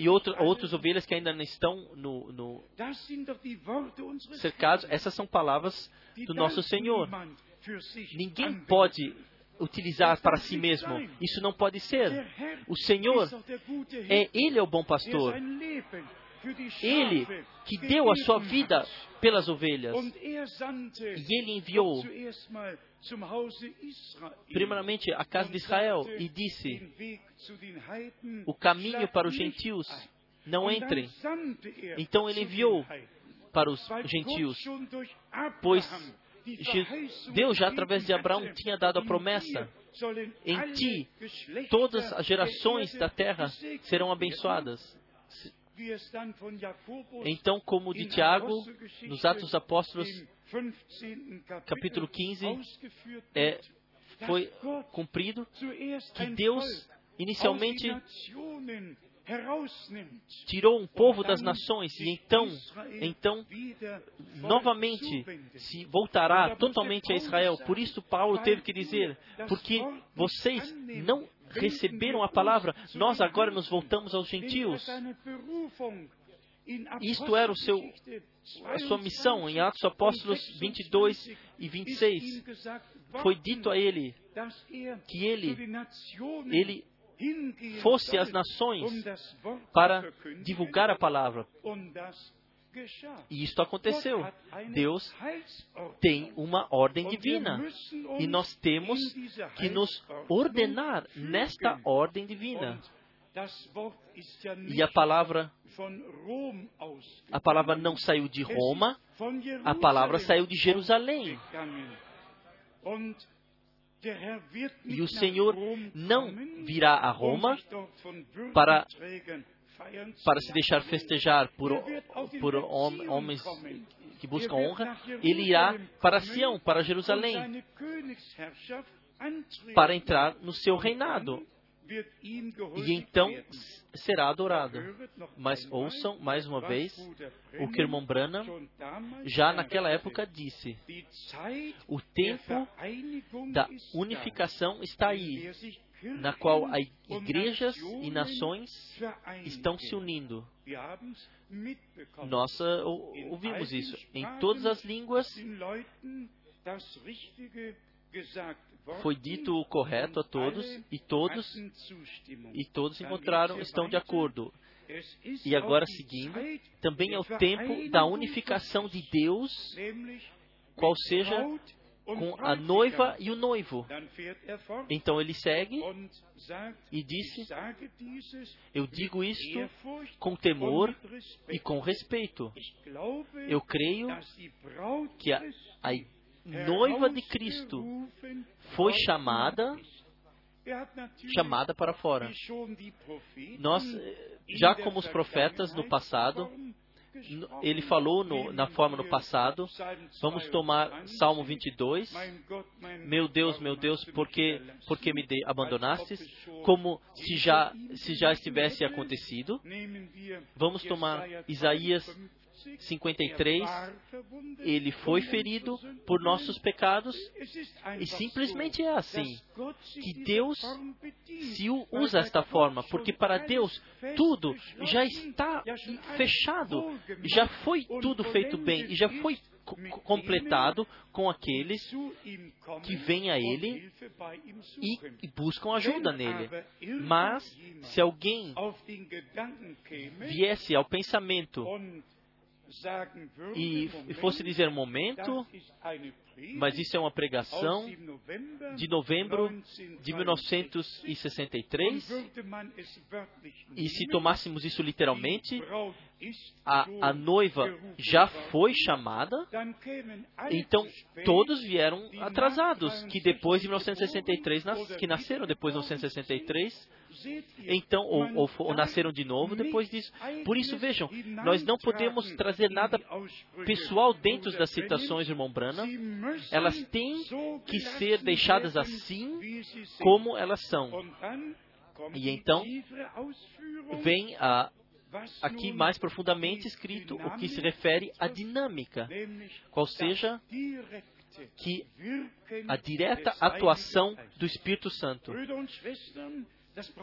e alle- outras ovelhas que ainda não estão no, no cercados. Essas são palavras do nosso Senhor. Ninguém pode utilizar para si mesmo. Isso não pode ser. O Senhor é Ele é o bom der pastor. Ele que deu a sua vida pelas ovelhas. Er E Ele enviou primeiramente a casa de Israel e disse: O caminho para os gentios não entrem. er Então ele enviou para os gentios, pois Deus já através de Abraão tinha dado a promessa: em ti todas as gerações da terra serão abençoadas. Então, como de Tiago, nos Atos dos Apóstolos, im 15. Kapitel capítulo 15, ausgeführt é, foi cumprido que Deus inicialmente tirou um povo das nações e então, então novamente se voltará totalmente a Israel. Por isso Paulo teve que dizer, porque vocês não receberam a palavra, nós agora nos voltamos aos gentios. Isto era o seu, a sua missão em Atos Apóstolos 22 e 26. Foi dito a ele que ele, ele fosse às nações para divulgar a palavra. E isto aconteceu. Deus tem uma ordem divina. E nós temos que nos ordenar nesta ordem divina. E a palavra, a palavra não saiu de Roma, a palavra saiu de Jerusalém. E o Senhor não virá a Roma para, para se deixar festejar por, por hom- homens que buscam honra. Ele irá para Sião, para Jerusalém, para entrar no seu reinado. E então será adorado. Mas ouçam mais uma vez o que o irmão Branham já naquela época disse: o tempo da unificação está aí, na qual as igrejas e nações estão se unindo. Nós ou- ouvimos isso em todas as línguas. Foi dito o correto a todos e todos e todos encontraram estão de acordo. E agora seguindo, também é o tempo da unificação de Deus, qual seja com a noiva e o noivo. Então ele segue e disse: Eu digo isto com temor e com respeito. Eu creio que a, a noiva de Cristo foi chamada chamada para fora. Nós, eh, já como os profetas no passado, ele falou no- na forma no passado, vamos tomar Salmo 22, meu Deus, meu Deus, por que, por que me de- abandonastes? Como se já, se já estivesse acontecido. Vamos tomar Isaías 53, ele foi ferido por nossos pecados, e simplesmente é assim que Deus se usa esta forma, porque para Deus tudo já está fechado, já foi tudo feito bem e já foi co- co- completado com aqueles que vêm a Ele e buscam ajuda nele. Mas se alguém viesse ao pensamento e fosse dizer um momento, mas isso é uma pregação de novembro de 1963, e se tomássemos isso literalmente, a, a noiva já foi chamada, então todos vieram atrasados, que depois de 1963, nas- que nasceram depois de 1963, então, ou, ou ou nasceram de novo depois disso. Por isso, vejam, nós não podemos trazer nada pessoal dentro das citações, irmão Brana. Elas têm que ser deixadas assim como elas são. E então, Vem ah, aqui mais profundamente escrito o que se refere à dinâmica, qual seja que a direta atuação do Espírito Santo.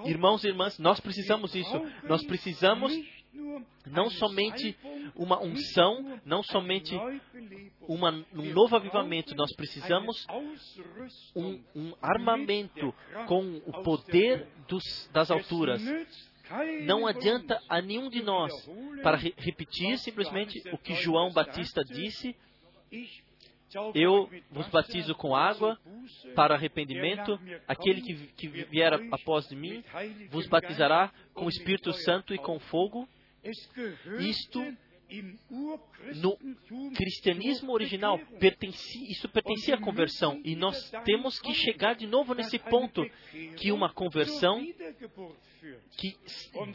Irmãos e irmãs, nós precisamos disso. Nós precisamos não somente uma unção, não somente uma, um novo avivamento, nós precisamos um, um armamento com o poder dos, das alturas. Não adianta a nenhum de nós para re- repetir simplesmente o que João Batista disse. Eu vos batizo com água para arrependimento. Aquele que, que vier após de mim vos batizará com o Espírito Santo e com fogo. Isto No cristianismo original, isso pertencia à conversão. E nós temos que chegar de novo nesse ponto que uma conversão que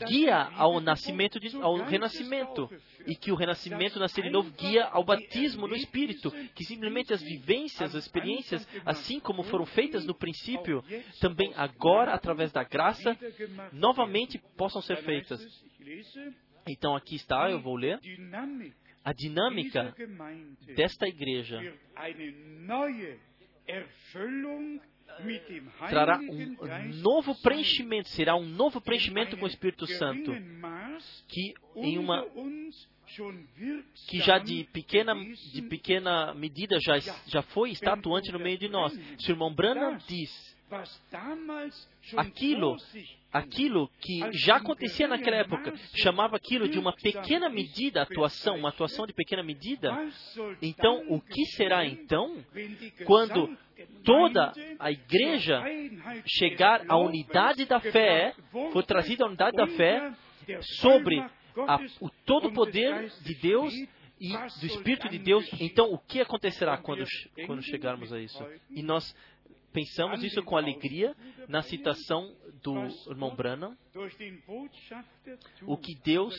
guia ao nascimento, de, ao renascimento. E que o renascimento, nascer de novo, guia ao batismo no Espírito. Que simplesmente as vivências, as experiências, assim como foram feitas no princípio, também agora, através da graça, novamente possam ser feitas. Então aqui está, eu vou ler. A dinâmica desta igreja trará um novo preenchimento, será um novo preenchimento com o Espírito Santo, que em uma que já de pequena, de pequena medida já, já foi, está atuante no meio de nós. Se o irmão Branham diz aquilo, aquilo que já acontecia naquela época, chamava aquilo de uma pequena medida, atuação, uma atuação de pequena medida. Então, o que será então quando toda a igreja chegar à unidade da fé, for trazida à unidade da fé sobre a, o todo o poder de Deus e do Espírito de Deus, então o que acontecerá quando, quando chegarmos a isso? E nós pensamos isso com alegria na citação do irmão Branham. O que Deus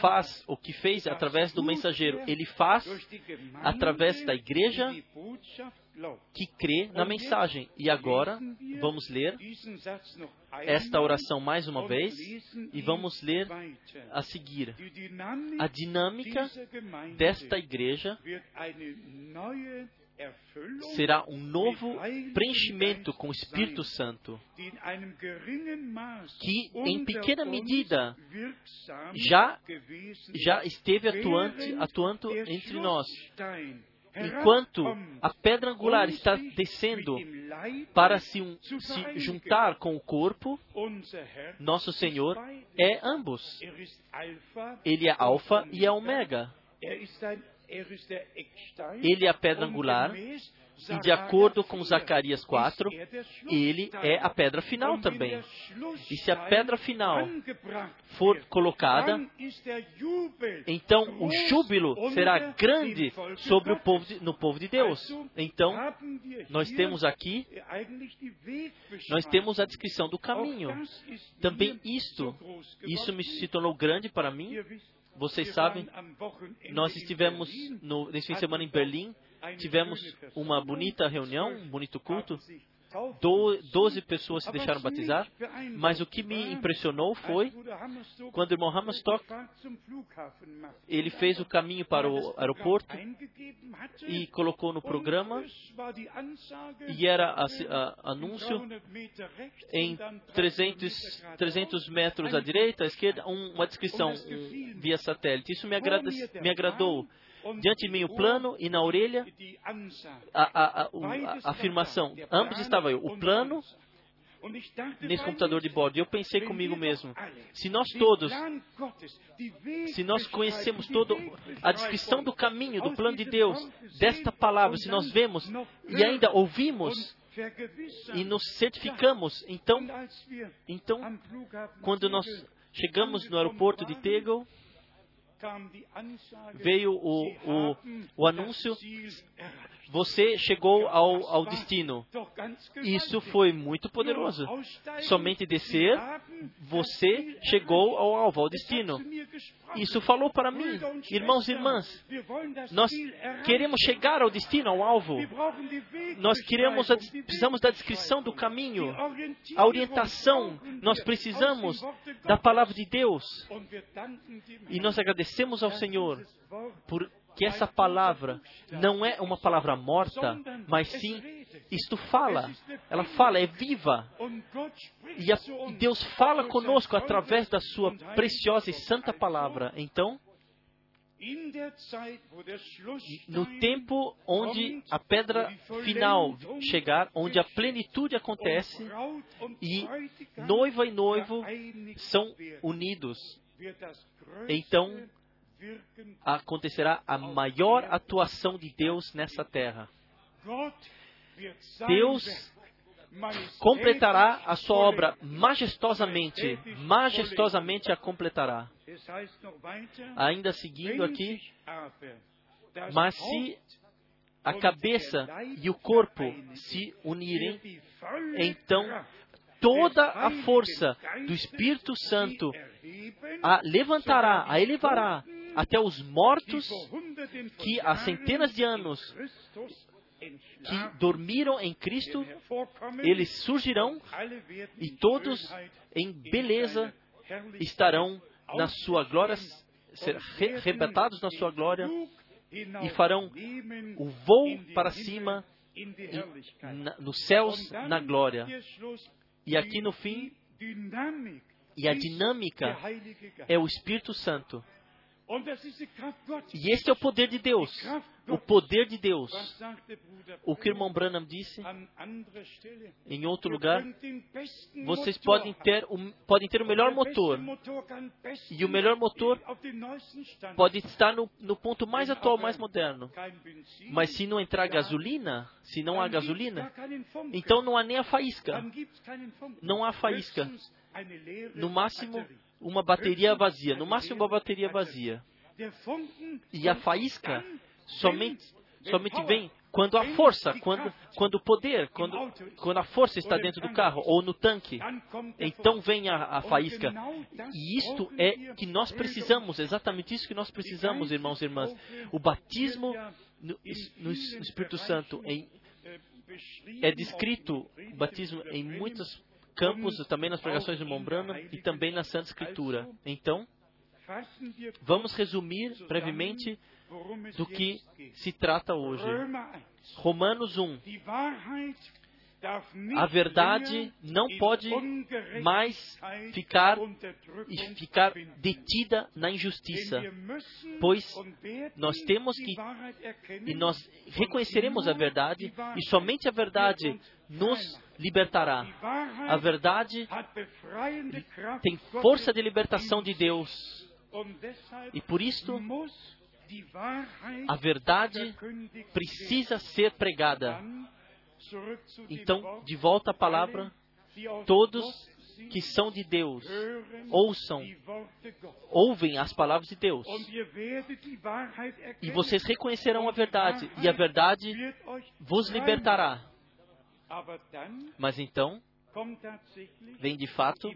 faz, o que fez através do mensageiro, ele faz através da igreja que crê na mensagem. E agora vamos ler esta oração mais uma vez e vamos ler a seguir. A dinâmica desta igreja será um novo preenchimento com o Espírito Santo, que em pequena medida já, já esteve atuante, atuando entre nós. Enquanto a pedra angular está descendo para se, um, se juntar com o corpo, nosso Senhor é ambos. Ele é Alfa e é Ômega. Ele é a pedra angular, e de acordo com Zacarias 4, ele é a pedra final também. E se a pedra final for colocada, então o júbilo será grande sobre o povo de, no povo de Deus. Então, nós temos aqui, nós temos a descrição do caminho. Também isto, isso me se tornou grande para mim. Vocês sabem, nós estivemos no, nesse fim de semana em Berlim, tivemos uma bonita reunião, um bonito culto. Doze pessoas se deixaram batizar, mas o que me impressionou foi quando o irmão Hammerstock ele fez o caminho para o aeroporto e colocou no programa e era a, a, anúncio em 300, 300 metros à direita, à esquerda, um, uma descrição um, via satélite. Isso me, agrada, me agradou diante de mim o plano e na orelha a, a, a, a afirmação. Ambos estavam aí, o plano nesse computador de bordo. E eu pensei comigo mesmo, se nós todos, se nós conhecemos toda a descrição do caminho, do plano de Deus, desta palavra, se nós vemos e ainda ouvimos e nos certificamos, então, então quando nós chegamos no aeroporto de Tegel, veio o, o, o anúncio, você chegou ao, ao destino. Isso foi muito poderoso. Somente descer, você chegou ao alvo, ao destino. Isso falou para mim, irmãos e irmãs, nós queremos chegar ao destino, ao alvo. Nós queremos, precisamos da descrição do caminho, a orientação. Nós precisamos da palavra de Deus. E nós agradecemos ao Senhor por que essa palavra não é uma palavra morta, mas sim isto fala. Ela fala, é viva. E, a, Deus fala conosco através da sua preciosa e santa palavra. Então, no tempo onde a pedra final chegar, onde a plenitude acontece e noiva e noivo são unidos, então acontecerá a maior atuação de Deus nessa terra. Deus completará a sua obra. Majestosamente, majestosamente a completará. Ainda seguindo aqui, mas se a cabeça e o corpo se unirem, então toda a força do Espírito Santo a levantará, a elevará até os mortos que há centenas de anos que dormiram em Cristo, eles surgirão e todos em beleza estarão na sua glória, ser re- arrebatados na sua glória e farão o voo para cima na- nos céus na glória. E aqui no fim, e a dinâmica é o Espírito Santo. E este é o poder de Deus. O poder de Deus. O que o irmão Branham disse em outro lugar, vocês podem ter, o, podem ter o melhor motor. E o melhor motor pode estar no, no ponto mais atual, mais moderno. Mas se não entrar gasolina, se não há gasolina, então não há nem a faísca. Não há faísca. No máximo, uma bateria vazia. No máximo, uma bateria vazia. E a faísca somente, somente vem quando há força, quando, quando o poder, quando, quando a força está dentro do carro ou no tanque. Então vem a, a faísca. E isto é que nós precisamos, exatamente isso que nós precisamos, irmãos e irmãs. O batismo no, no Espírito Santo em, é descrito, batismo em muitos campos, também nas pregações de Mombrana e também na Santa Escritura. Então, vamos resumir brevemente do que se trata hoje. Romanos 1. A verdade não pode mais ficar e ficar detida na injustiça, pois nós temos que e nós reconheceremos a verdade e somente a verdade nos libertará. A verdade tem força de libertação de Deus. E por isto a verdade precisa ser pregada. Então, de volta à palavra, todos que são de Deus ouçam, ouvem as palavras de Deus. E vocês reconhecerão a verdade, e a verdade vos libertará. Mas então, vem de fato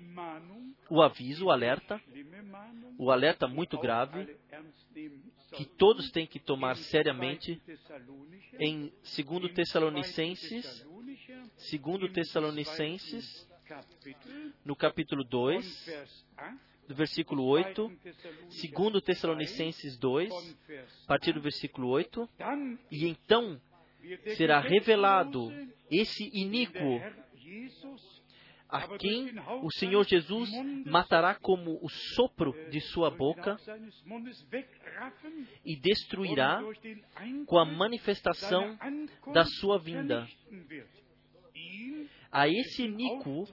o aviso, o alerta, o alerta muito grave, que todos têm que tomar seriamente em 2 Tessalonicenses, 2 Tessalonicenses, no capítulo 2, do versículo 8, 2 Tessalonicenses 2, a partir do versículo 8, e então será revelado esse iníquo a quem o Senhor Jesus matará como o sopro de sua boca e destruirá com a manifestação da sua vinda. A esse iníquo,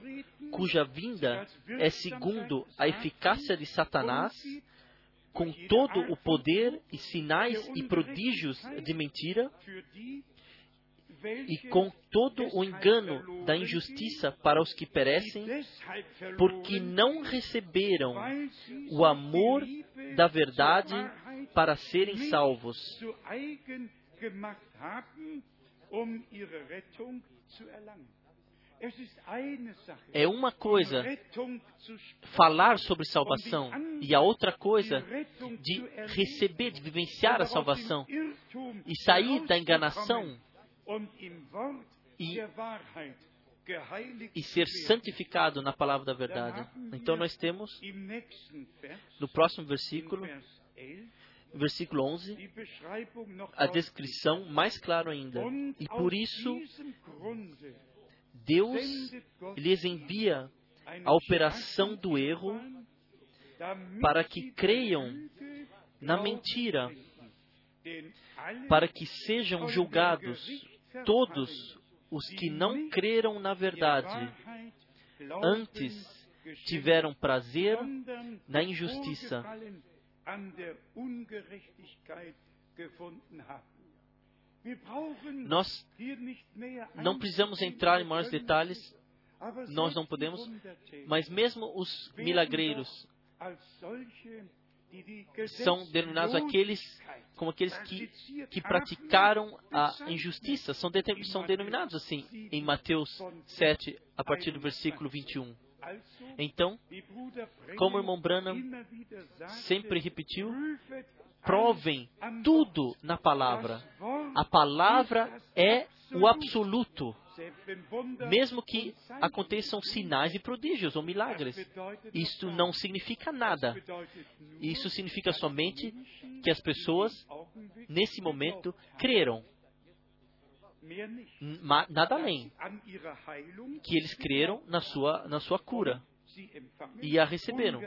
cuja vinda é segundo a eficácia de Satanás, com todo o poder e sinais e prodígios de mentira, e com todo o engano da injustiça para os que perecem, porque não receberam o amor da verdade para serem salvos. É uma coisa falar sobre salvação e a outra coisa de receber, de vivenciar a salvação e sair da enganação e, e ser santificado na palavra da verdade. Então nós temos no próximo versículo, versículo 11, a descrição mais clara ainda. E por isso Deus lhes envia a operação do erro para que creiam na mentira, para que sejam julgados todos os que não creram na verdade, antes tiveram prazer na injustiça. Nós não precisamos entrar em maiores detalhes, nós não podemos, mas mesmo os milagreiros são denominados aqueles como aqueles que, que praticaram a injustiça, são, de, são denominados assim em Mateus 7, a partir do versículo 21. Então, como o irmão Branham sempre repetiu, provem tudo na palavra. A palavra é o absoluto. Mesmo que aconteçam sinais e prodígios ou milagres, isso não significa nada. Isso significa somente que as pessoas, nesse momento, creram. Nada além. Que eles creram na sua, na sua cura e a receberam.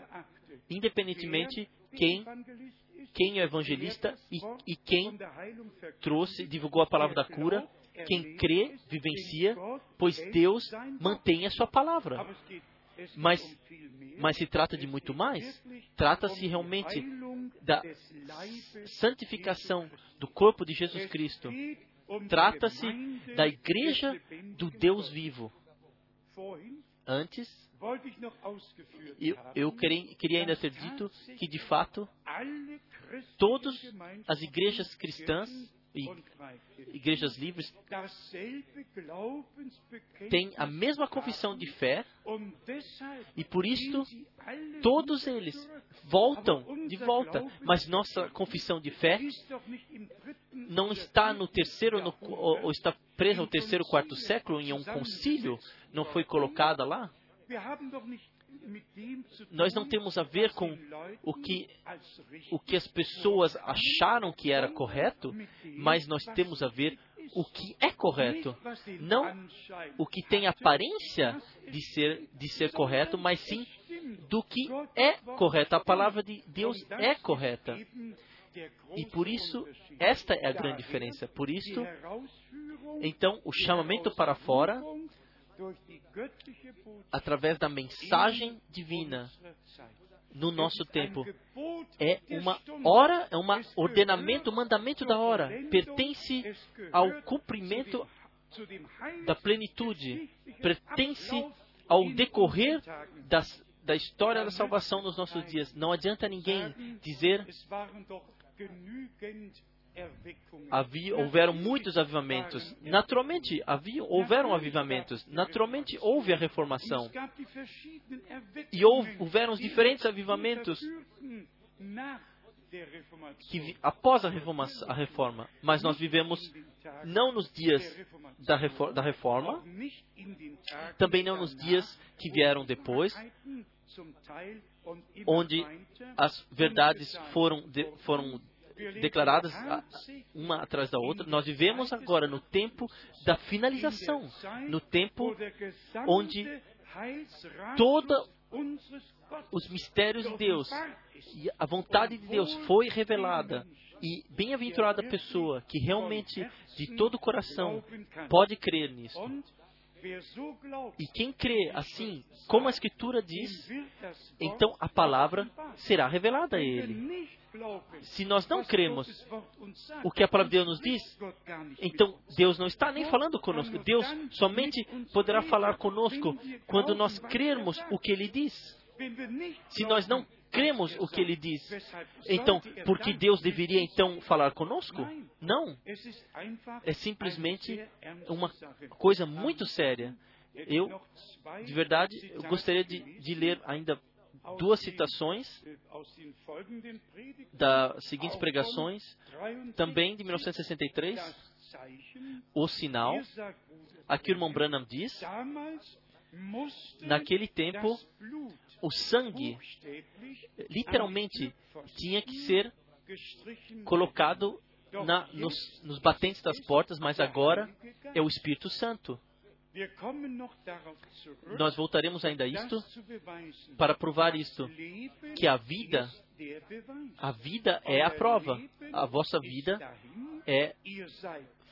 Independentemente quem quem é evangelista e, e, quem trouxe, divulgou a palavra da cura, quem crê, vivencia, pois Deus mantém a sua palavra. Mas, mas se trata de muito mais. Trata-se realmente da santificação do corpo de Jesus Cristo. Trata-se da igreja do Deus vivo. Antes, eu, eu queria, queria ainda ter dito que, de fato, todas as igrejas cristãs e igrejas livres têm a mesma confissão de fé e por isso todos eles voltam de volta. Mas nossa confissão de fé não está no terceiro no, ou está presa no terceiro quarto século em um concílio, não foi colocada lá. Nós não temos a ver com o que, o que as pessoas acharam que era correto, mas nós temos a ver o que é correto. Não o que tem aparência de ser, de ser correto, mas sim do que é correto. A palavra de Deus é correta. E por isso, esta é a grande diferença. Por isso, então, o chamamento para fora através da mensagem divina no nosso tempo. É uma hora, é um ordenamento, um mandamento da hora. Pertence ao cumprimento da plenitude. Pertence ao decorrer das, da história da salvação nos nossos dias. Não adianta ninguém dizer havia, houveram muitos avivamentos. Naturalmente, havia, houveram avivamentos. Naturalmente, houve a reformação. E houve, houveram os diferentes avivamentos que após a reforma, a reforma. Mas nós vivemos não nos dias da, da reforma, também não nos dias que vieram depois, onde as verdades foram, de, foram declaradas uma atrás da outra. Nós vivemos agora no tempo da finalização, no tempo onde todos os mistérios de Deus e a vontade de Deus foi revelada. E bem-aventurada a pessoa que realmente, de todo o coração, pode crer nisso. E quem crê assim, como a Escritura diz, então a palavra será revelada a ele. Se nós não cremos o que a palavra de Deus nos diz, então Deus não está nem falando conosco. Deus somente poderá falar conosco quando nós crermos o que Ele diz. Se nós não cremos o que Ele diz, então, porque Deus deveria então falar conosco? Não. É simplesmente uma coisa muito séria. Eu, de verdade, eu gostaria de, de ler ainda duas citações das seguintes pregações, também de 1963, O Sinal. Aqui o irmão Branham diz, naquele tempo, o sangue, literalmente, tinha que ser colocado na, nos, nos batentes das portas, mas agora é o Espírito Santo. Nós voltaremos ainda a isto para provar isto, que a vida, a vida é a prova. A vossa vida é,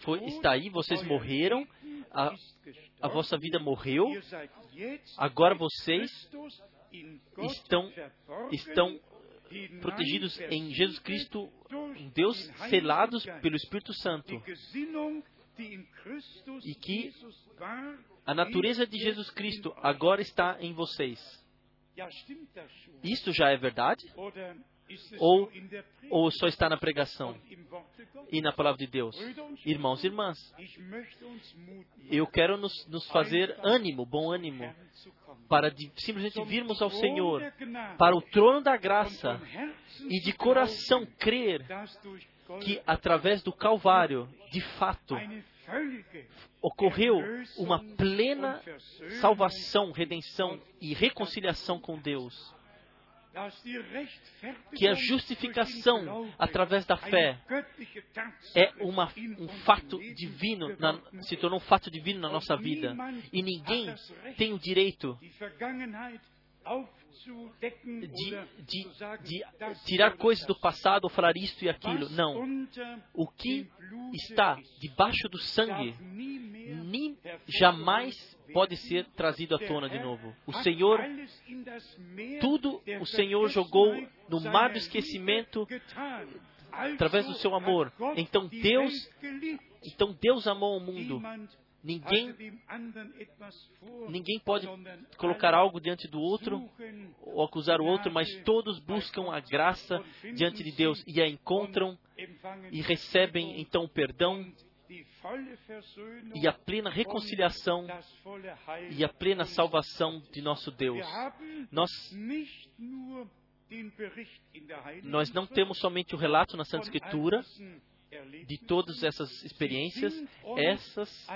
foi, está aí, vocês morreram, a, a vossa vida morreu, agora vocês estão, estão protegidos em Jesus Cristo, Deus, selados pelo Espírito Santo e que a natureza de Jesus Cristo agora está em vocês. Isto já é verdade? Ou, ou só está na pregação e na palavra de Deus? Irmãos e irmãs, eu quero nos, nos fazer ânimo, bom ânimo, para de, simplesmente virmos ao Senhor, para o trono da graça e de coração crer que através do Calvário, de fato, ocorreu uma plena salvação, redenção e reconciliação com Deus. Que a durch den justificação através da fé é uma, um fato divino, na, se tornou um fato divino na nossa vida. E ninguém tem o direito de, de, de tirar coisas do passado ou falar isto e aquilo. Não. O que está debaixo do sangue nem jamais. Pode ser trazido à tona de novo. O Senhor, tudo o Senhor jogou no mar do esquecimento através do seu amor. Então Deus, então Deus amou o mundo. Ninguém, ninguém pode colocar algo diante do outro ou acusar o outro, mas todos buscam a graça diante de Deus e a encontram e recebem então o perdão e a plena reconciliação e a plena salvação de nosso Deus. Nós, nós não temos somente o relato na Santa Escritura de todas essas experiências, essas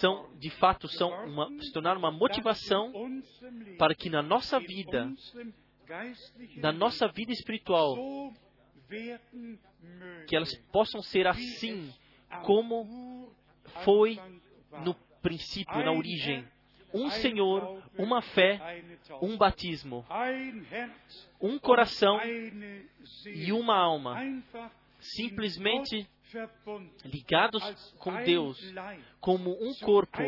são, de fato, são uma, se tornaram uma motivação para que na nossa vida, na nossa vida espiritual, que elas possam ser assim como foi no princípio, na origem. Um Senhor, uma fé, um batismo, um coração e uma alma, simplesmente ligados com Deus, como um corpo,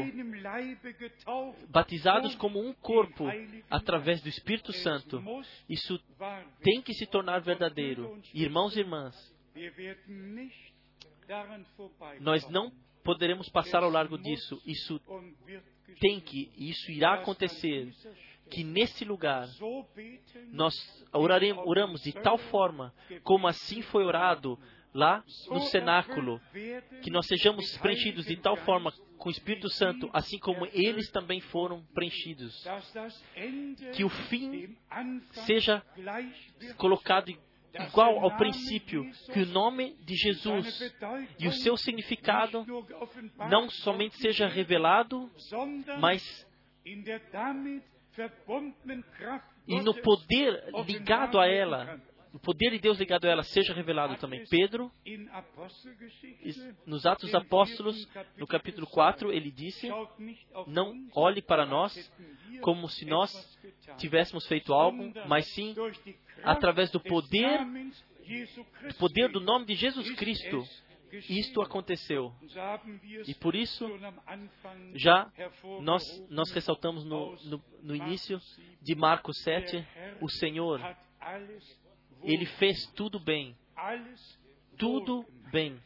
batizados como um corpo, através do Espírito Es Santo. Isso tem que se tornar verdadeiro. Irmãos e irmãs, nós não poderemos passar ao largo disso. Isso tem que, isso irá acontecer. Que nesse lugar nós oraremos, oramos de tal forma como assim foi orado lá no cenáculo, que nós sejamos preenchidos de tal forma com o Espírito Santo, assim como eles também foram preenchidos. Que o fim seja colocado igual ao princípio, que o nome de Jesus e o seu significado não somente seja revelado, mas e no poder ligado a ela. O poder de Deus ligado a ela seja revelado também. Pedro, nos Atos dos Apóstolos, no capítulo 4, ele disse: Não olhe para nós como se nós tivéssemos feito algo, mas sim através do poder, do poder do nome de Jesus ist Cristo. Isto aconteceu. E por isso, já nós, nós ressaltamos no, no, no início de Marcos 7, o Senhor, ele fez tudo bem, tudo bem.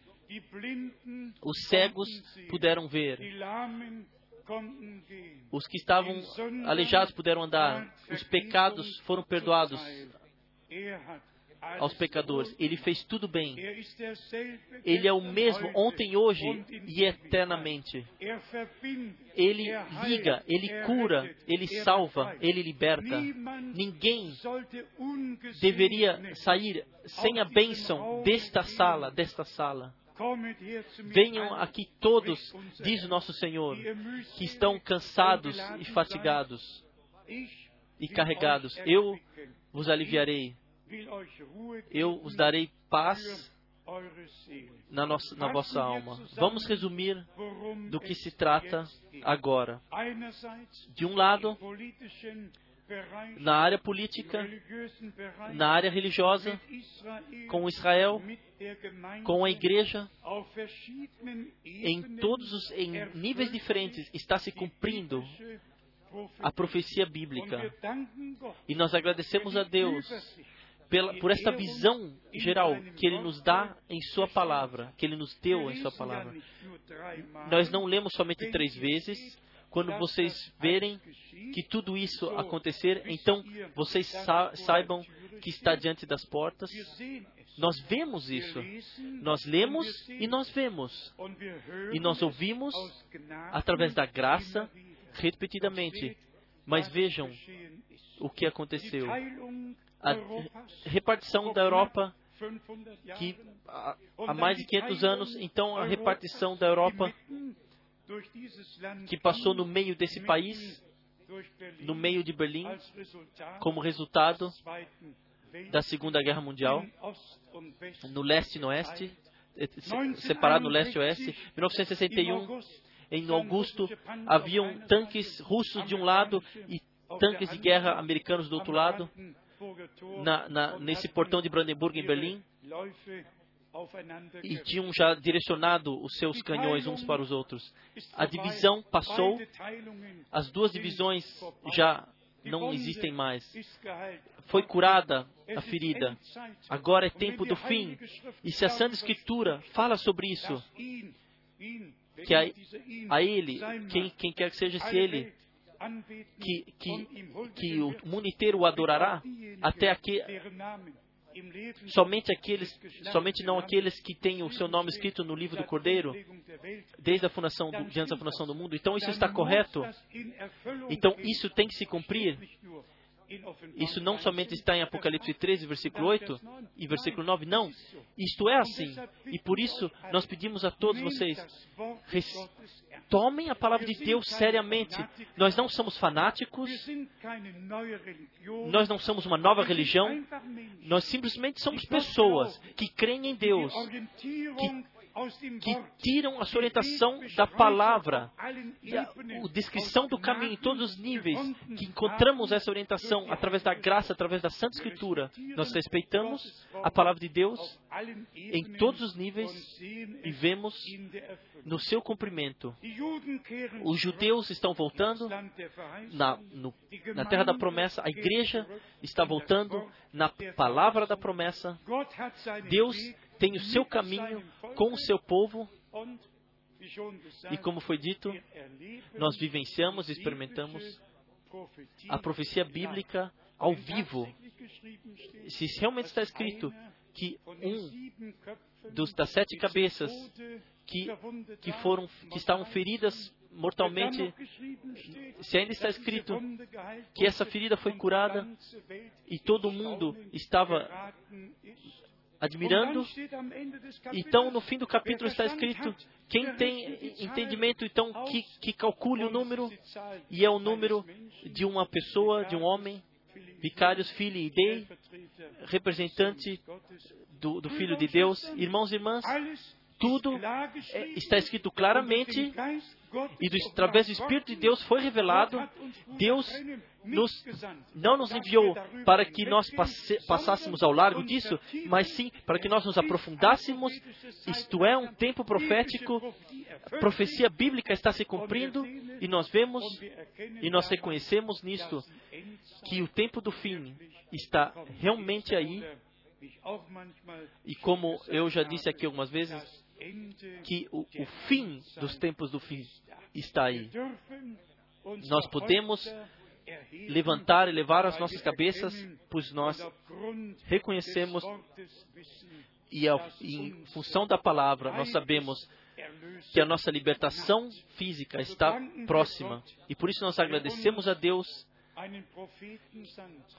Os cegos puderam ver, os que estavam aleijados puderam andar, os pecados foram perdoados. Er aos pecadores. Ele fez tudo bem. Ele é o mesmo ontem, hoje e eternamente. Er Ele liga, ele cura, ele salva, ele liberta. Ninguém deveria sair sem a bênção desta sala, desta sala. Venham aqui todos, diz o nosso Senhor, que estão cansados e fatigados e carregados. Eu vos aliviarei, eu vos darei paz na, nossa, na vossa alma. Vamos resumir do que se trata agora. De um lado, na área política, na área religiosa, com Israel, com a igreja, em todos os em níveis diferentes, está se cumprindo a profecia bíblica. E nós agradecemos a Deus pela, por esta visão geral que Ele nos dá em Sua palavra, que Ele nos deu em Sua palavra. Nós não lemos somente três vezes, Quando vocês verem que tudo isso acontecer, então vocês sa saibam que está diante das portas. Nós vemos isso. Nós lemos e nós vemos. E nós ouvimos através da graça repetidamente. Mas vejam o que aconteceu. A repartição da Europa, que há mais de 500 anos, então a repartição da Europa, que passou no meio desse país, no meio de Berlim, como resultado da Segunda Guerra Mundial, no leste e no oeste, separado no leste e oeste. 1961, em Augusto, haviam tanques russos de um lado e tanques de guerra americanos do outro lado, na, na, nesse portão de Brandenburg, em Berlim, e tinham já direcionado os seus canhões uns para os outros. A divisão passou, as duas divisões já não existem mais. Foi curada a ferida. Agora é tempo do fim. E se a Santa Escritura fala sobre isso, que a, a Ele, quem, quem quer que seja se Ele, que, que, que o mundo inteiro o adorará, até aqui, somente aqueles, somente não aqueles que têm o seu nome escrito no livro do Cordeiro, desde a fundação do, diante da fundação do mundo. Então isso está correto. Então isso tem que se cumprir. Isso não somente está em Apocalipse 13, versículo 8 e versículo 9, não. Isto é assim. E por isso nós pedimos a todos vocês, tomem a palavra de Deus seriamente. Nós não somos fanáticos, nós não somos uma nova religião, nós simplesmente somos pessoas que creem em Deus, que que tiram a sua orientação da palavra, a, descrição do caminho em todos os níveis, que encontramos essa orientação através da graça, através da Santa Escritura. Nós respeitamos a palavra de Deus em todos os níveis e vemos no seu cumprimento. Os judeus estão voltando na, no, na terra da promessa, a igreja está voltando na palavra da promessa. Deus tem o seu caminho com o seu povo. E como foi dito, nós vivenciamos experimentamos a profecia bíblica ao vivo. Se realmente está escrito que um dos, das sete cabeças que, que, foram, que estavam feridas mortalmente, se ainda está escrito que essa ferida foi curada e todo mundo estava admirando. Então, no fim do capítulo está escrito: quem tem entendimento, então, que, que calcule o número, e é o número de uma pessoa, de um homem, Vicários Filho e Dei, representante do, do Filho de Deus. Irmãos e irmãs, tudo é, está escrito claramente e através do Espírito de Deus foi revelado. Deus nos, não nos enviou para que nós passássemos ao largo disso, mas sim para que nós nos aprofundássemos. Isto é um tempo profético, a profecia bíblica está se cumprindo e nós vemos e nós reconhecemos nisto que o tempo do fim está realmente aí. E como eu já disse aqui algumas vezes, que o, o fim dos tempos do fim está aí. Nós podemos levantar e levar as nossas cabeças, pois nós reconhecemos e em função da palavra nós sabemos que a nossa libertação física está próxima. E por isso nós agradecemos a Deus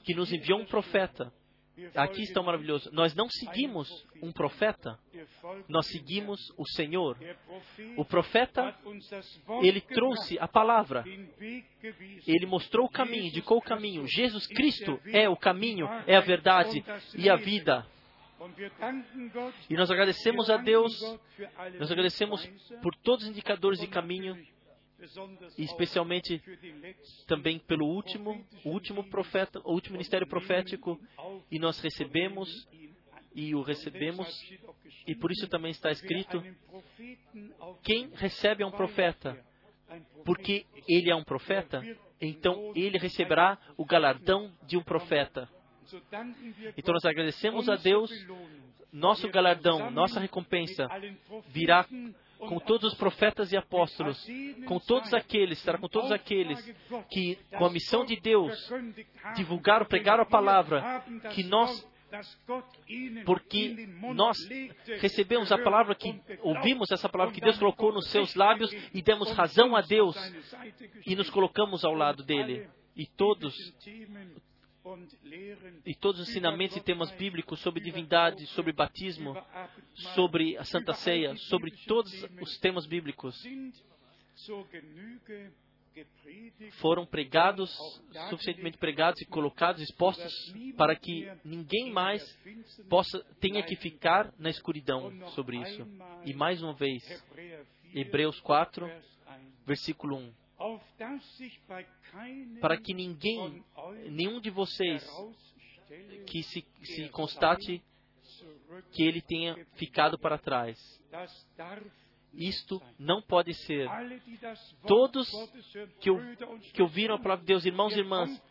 que nos enviou um profeta Aqui está o maravilhoso. Nós não seguimos um profeta, nós seguimos o Senhor. O profeta, ele trouxe a palavra, ele mostrou o caminho, indicou o caminho. Jesus Cristo é o caminho, é a verdade e a vida. E nós agradecemos a Deus, nós agradecemos por todos os indicadores de caminho especialmente também pelo último, o último profeta, o último ministério profético, e nós recebemos e o recebemos, e por isso também está escrito: quem recebe é um profeta, porque ele é um profeta, então ele receberá o galardão de um profeta. Então nós agradecemos a Deus, nosso galardão, nossa recompensa virá com todos os profetas e apóstolos, com todos aqueles, será com todos aqueles que, com a missão de Deus, divulgaram, pregaram a palavra, que nós, porque nós recebemos a palavra que, ouvimos essa palavra que Deus colocou nos seus lábios e demos razão a Deus e nos colocamos ao lado dele. E todos, e todos os ensinamentos e temas bíblicos sobre divindade, sobre batismo, sobre a Santa Ceia, sobre todos os temas bíblicos foram pregados, suficientemente pregados e colocados, expostos, para que ninguém mais possa, tenha que ficar na escuridão sobre isso. E mais uma vez, Hebreus 4, versículo 1. Para que ninguém, nenhum de vocês, que se, se constate que ele tenha ficado para trás. Isto não pode ser. Todos que, que ouviram a palavra de Deus, irmãos e irmãs,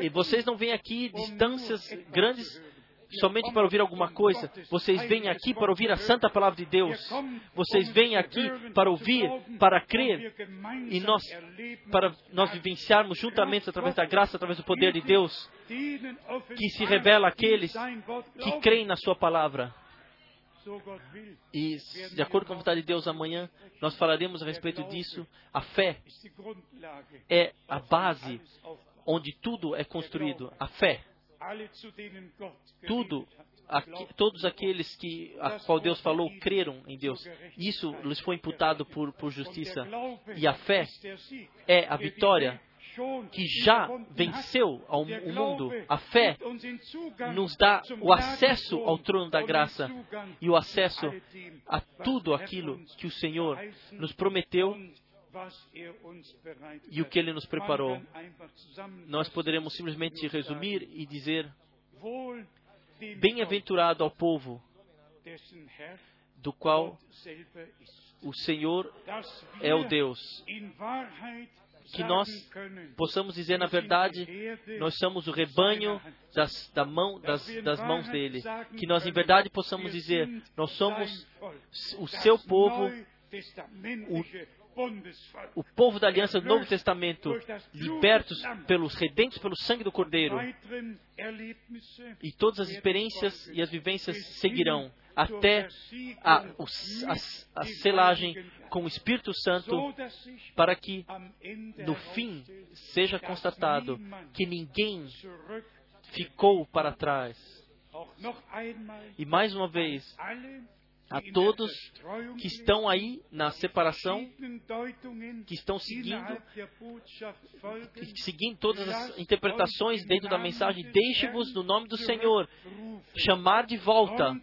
e vocês não vêm aqui distâncias grandes somente para ouvir alguma coisa. Vocês vêm aqui para ouvir a santa palavra de Deus. Vocês vêm aqui para ouvir, para crer e nós para nós vivenciarmos juntamente através da graça, através do poder de Deus, que se revela àqueles que creem na sua palavra. E, de acordo com a vontade de Deus, amanhã nós falaremos a respeito disso. A fé é a base onde tudo é construído. A fé. Tudo, todos aqueles que a qual Deus falou creram em Deus. Isso lhes foi imputado por, por justiça. E a fé é a vitória que já venceu ao, o mundo. A fé nos dá o acesso ao trono da graça e o acesso a tudo aquilo que o Senhor nos prometeu e o que Ele nos preparou. Nós poderemos simplesmente resumir e dizer: Bem-aventurado ao povo do qual o Senhor é o Deus. que nós possamos dizer, na verdade, nós somos o rebanho das, da mão, das, das mãos dele. Que nós, em verdade, possamos dizer, nós somos o seu povo, o, o povo da aliança do Novo Testamento, libertos pelos redentos pelo sangue do Cordeiro. E todas as experiências e as vivências seguirão até a, a, a selagem com o Espírito Santo, para que no fim seja constatado que ninguém ficou para trás. E mais uma vez, a todos que estão aí na separação, que estão seguindo, seguindo todas as interpretações dentro da mensagem, deixe-vos no nome do Senhor chamar de volta.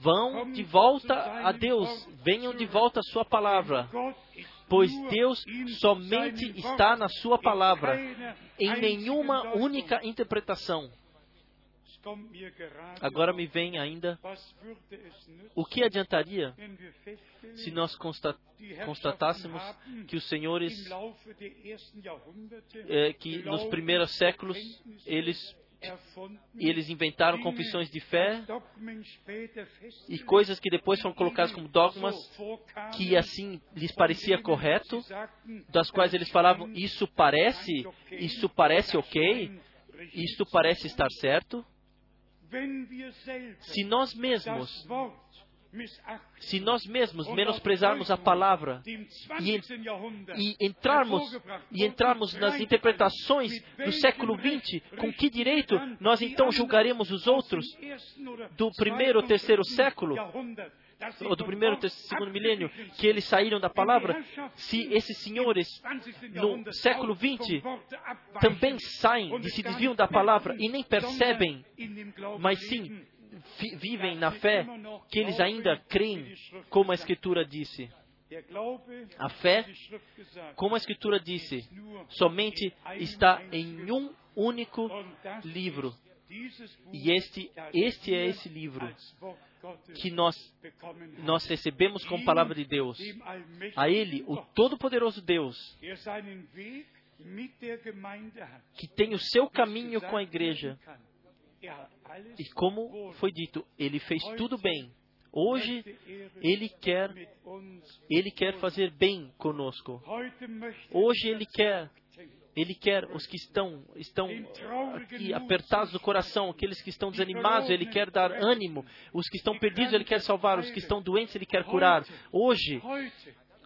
Vão de volta a Deus, venham de volta à Sua palavra. Pois Deus somente está na Sua palavra, em nenhuma única interpretação. Agora me vem ainda o que adiantaria se nós constatássemos que os senhores, é, que nos primeiros séculos, eles eles inventaram confissões de fé e coisas que depois foram colocadas como dogmas, que assim lhes parecia correto, das quais eles falavam: Isso parece, isso parece ok, isso parece estar certo. Se nós mesmos se nós mesmos menosprezarmos a palavra e, e, entrarmos e entrarmos nas interpretações do século XX, com que direito nós então julgaremos os outros do primeiro ou terceiro século? Ou do primeiro ou segundo milênio, que eles saíram da palavra, se esses senhores no século XX também saem e se desviam da palavra e nem percebem, mas sim vivem na fé que eles ainda creem, como a Escritura disse. A fé, como a Escritura disse, somente está em um único livro. E este, este é esse livro que nós, nós recebemos como palavra de Deus. A Ele, o Todo-Poderoso Deus, que tem o seu caminho com a igreja. E como foi dito, Ele fez tudo bem. Hoje Ele quer, Ele quer fazer bem conosco. Hoje Ele quer, Ele quer os que estão, estão aqui apertados no coração, aqueles que estão desanimados, Ele quer dar ânimo. Os que estão perdidos, Ele quer salvar. Os que estão doentes, Ele quer curar. Hoje,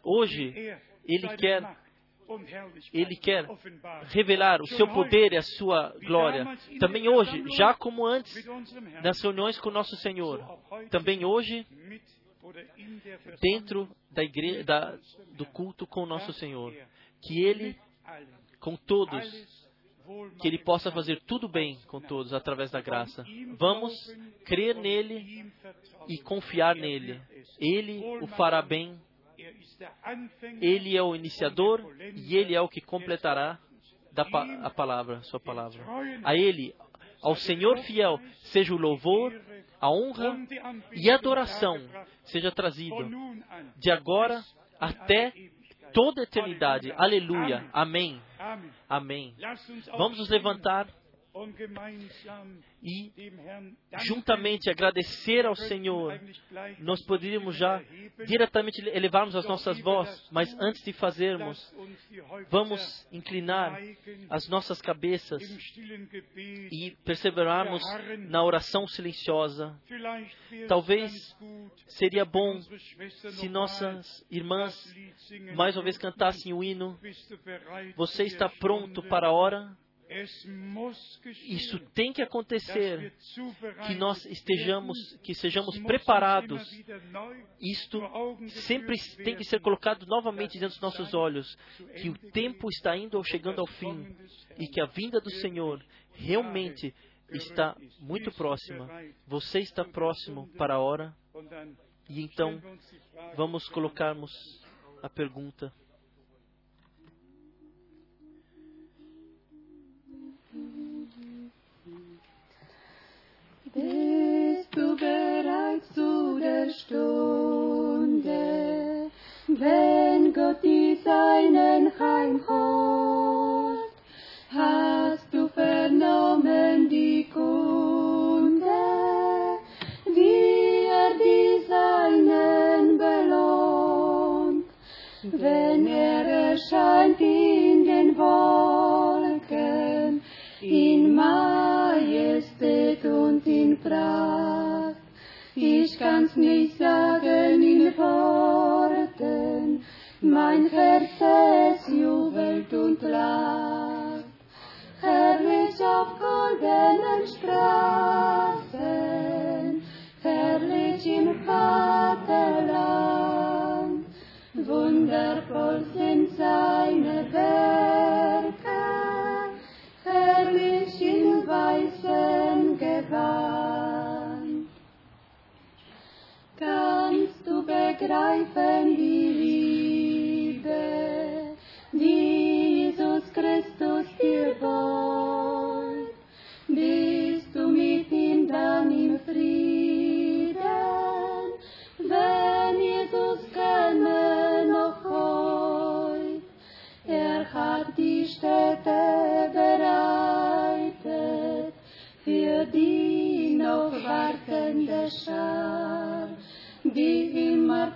hoje, Ele quer ele quer revelar o seu poder e a sua glória. Também hoje, já como antes, nas reuniões com nosso Senhor. Também hoje, dentro da igreja, da, do culto com nosso Senhor. Que Ele, com todos, que Ele possa fazer tudo bem com todos através da graça. Vamos crer nele e confiar nele. Ele o fará bem ele é o iniciador e Ele é o que completará a palavra, sua palavra. A Ele, ao Senhor fiel, seja o louvor, a honra e a adoração seja trazido de agora até toda a eternidade. Aleluia. Amém. Amém. Vamos nos levantar e juntamente agradecer ao Senhor, nós poderíamos já diretamente elevarmos as nossas vozes, mas antes de fazermos, vamos inclinar as nossas cabeças e perseverarmos na oração silenciosa. Talvez seria bom se nossas irmãs mais uma vez cantassem o hino. Você está pronto para a hora? Isso tem que acontecer, que nós estejamos, que sejamos preparados. Isto sempre tem que ser colocado novamente diante dos nossos olhos, que o tempo está indo ou chegando ao fim e que a vinda do Senhor realmente está muito próxima. Você está próximo para a hora e então vamos colocarmos a pergunta. Bist du bereit zu der Stunde, wenn Gott die Seinen heimholt? Hast du vernommen die Kunde, wie er die Seinen belohnt, wenn er erscheint Pracht. Ich kann's nicht sagen in Worten, mein Herz es jubelt und lacht. Herrlich auf goldenen Straßen, herrlich im Vaterland, wundervoll sind seine Werke, herrlich in weißem Gewand. Kannst du begreifen die Liebe, die Jesus Christus dir bot? Bist du mit ihm dann im Frieden, wenn Jesus käme noch heut? Er hat die Städte bereitet für die noch wartende immer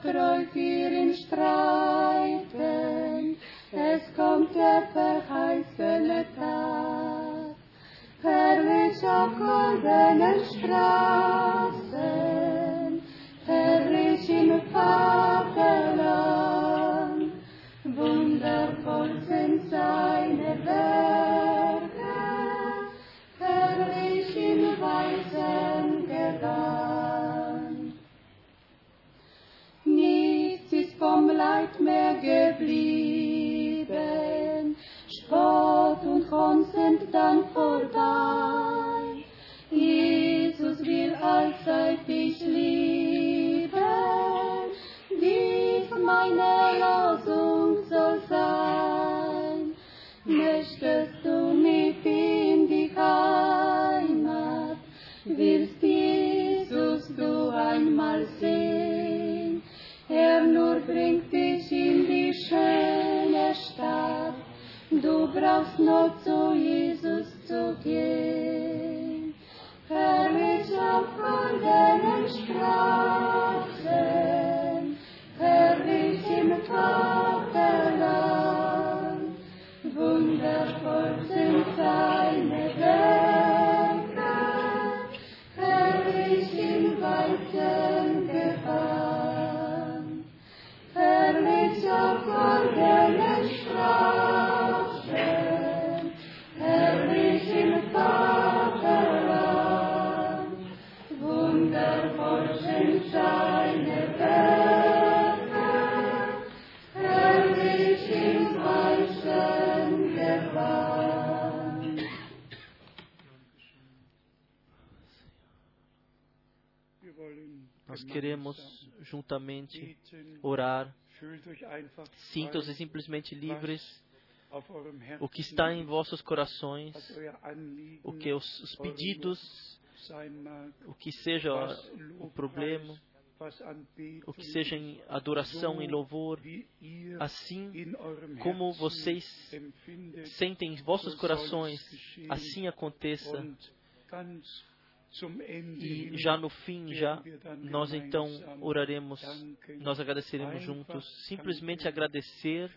treu für ihn streiten. Es kommt der verheißene Tag, herrlich auf goldenen Straßen, herrlich im beten. orar. Sintam-se simplesmente livres. O que está em vossos corações, o que os, os pedidos, o que seja o problema, o que seja em adoração, em louvor, assim como vocês sentem em vossos corações, assim aconteça. E já no fim, já nós então gemeinsam oraremos, nós agradeceremos juntos, simplesmente agradecer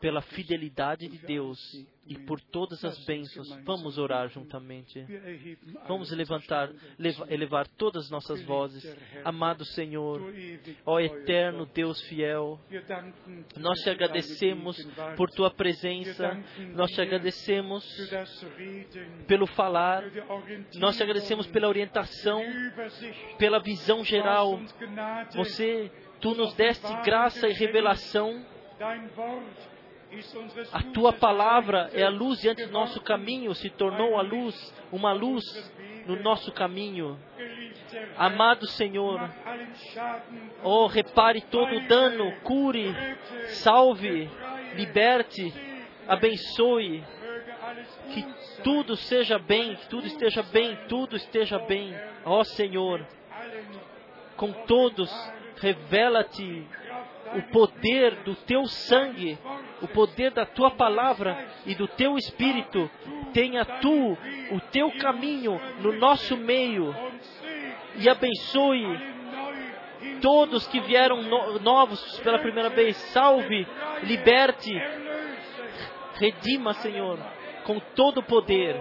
pela fidelidade de Deus e por todas as bênçãos. Vamos orar juntamente. Vamos levantar, elevar todas as nossas vozes. Amado Senhor, ó eterno Deus fiel, nós te agradecemos por tua presença, nós te agradecemos pelo falar, nós te agradecemos pela orientação, pela visão geral. Você, tu nos deste graça e revelação. A tua palavra é a luz diante do nosso caminho, se tornou a luz, uma luz no nosso caminho. Amado Senhor, oh, repare todo o dano, cure, salve, liberte, abençoe, que tudo seja bem, que tudo esteja bem, tudo esteja bem. Ó Senhor, com todos, revela-te o poder do teu sangue, o poder da tua palavra e do teu espírito. Tenha tu o teu caminho no nosso meio e abençoe todos que vieram no- novos pela primeira vez. Salve, liberte, redima, Senhor, com todo o poder.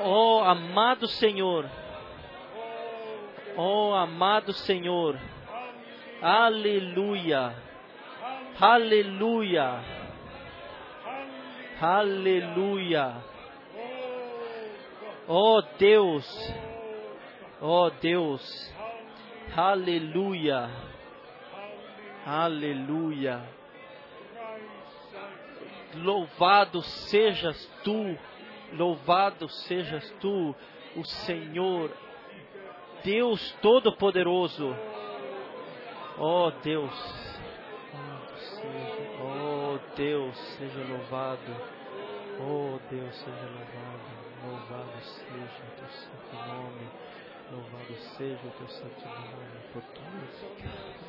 Ó amado Senhor, ó amado Senhor, aleluia, aleluia, aleluia. Ó Deus, ó Deus, aleluia, aleluia. Louvado sejas tu, louvado sejas tu, o Senhor, Deus Todo-Poderoso. Ó Deus, ó Deus, seja louvado. Oh Deus, seja louvado. Louvado seja o teu santo nome. Louvado seja o teu santo nome por.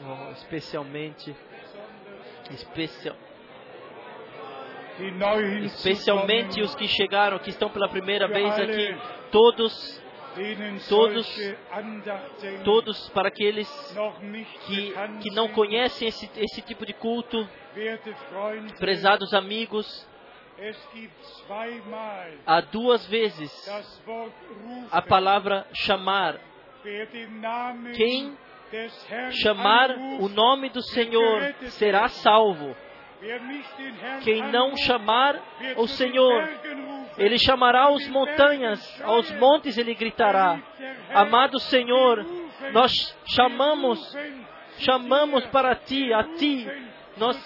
Oh, especialmente, especial, especialmente os que chegaram, que estão pela primeira vez aqui, todos, todos- todos para aqueles que, que não conhecem esse, esse tipo de culto, prezados amigos, há duas vezes a palavra chamar. Quem chamar o nome do Senhor será salvo. Quem não chamar o Senhor, ele chamará aos montanhas, aos montes ele gritará. Amado Senhor, nós chamamos, chamamos para ti, a ti, nós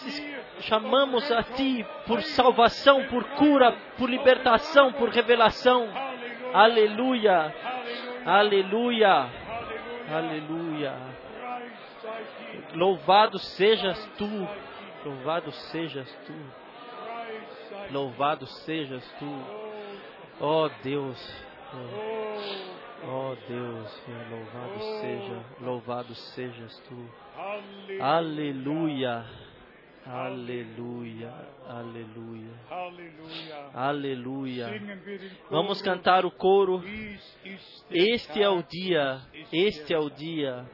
chamamos a ti por salvação, por cura, por libertação, por revelação. Aleluia, aleluia, aleluia. Louvado sejas tu, louvado sejas tu, louvado sejas tu. Ó Deus, ó Deus, louvado seja, louvado sejas tu. Aleluia, Aleluia, aleluia, aleluia. Vamos cantar o coro. Este é o dia, este é o dia.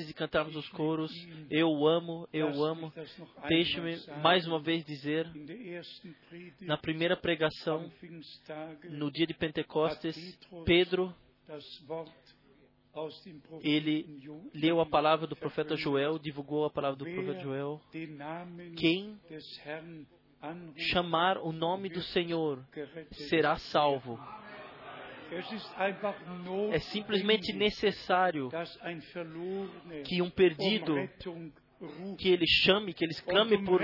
Antes de cantarmos os coros, eu o amo, eu o amo. Deixe-me mais uma vez dizer, na primeira pregação, no dia de Pentecostes, Pedro, ele leu a palavra do profeta Joel, divulgou a palavra do profeta Joel. Quem chamar o nome do Senhor será salvo. É simplesmente necessário que um perdido, que ele chame, que ele clame por,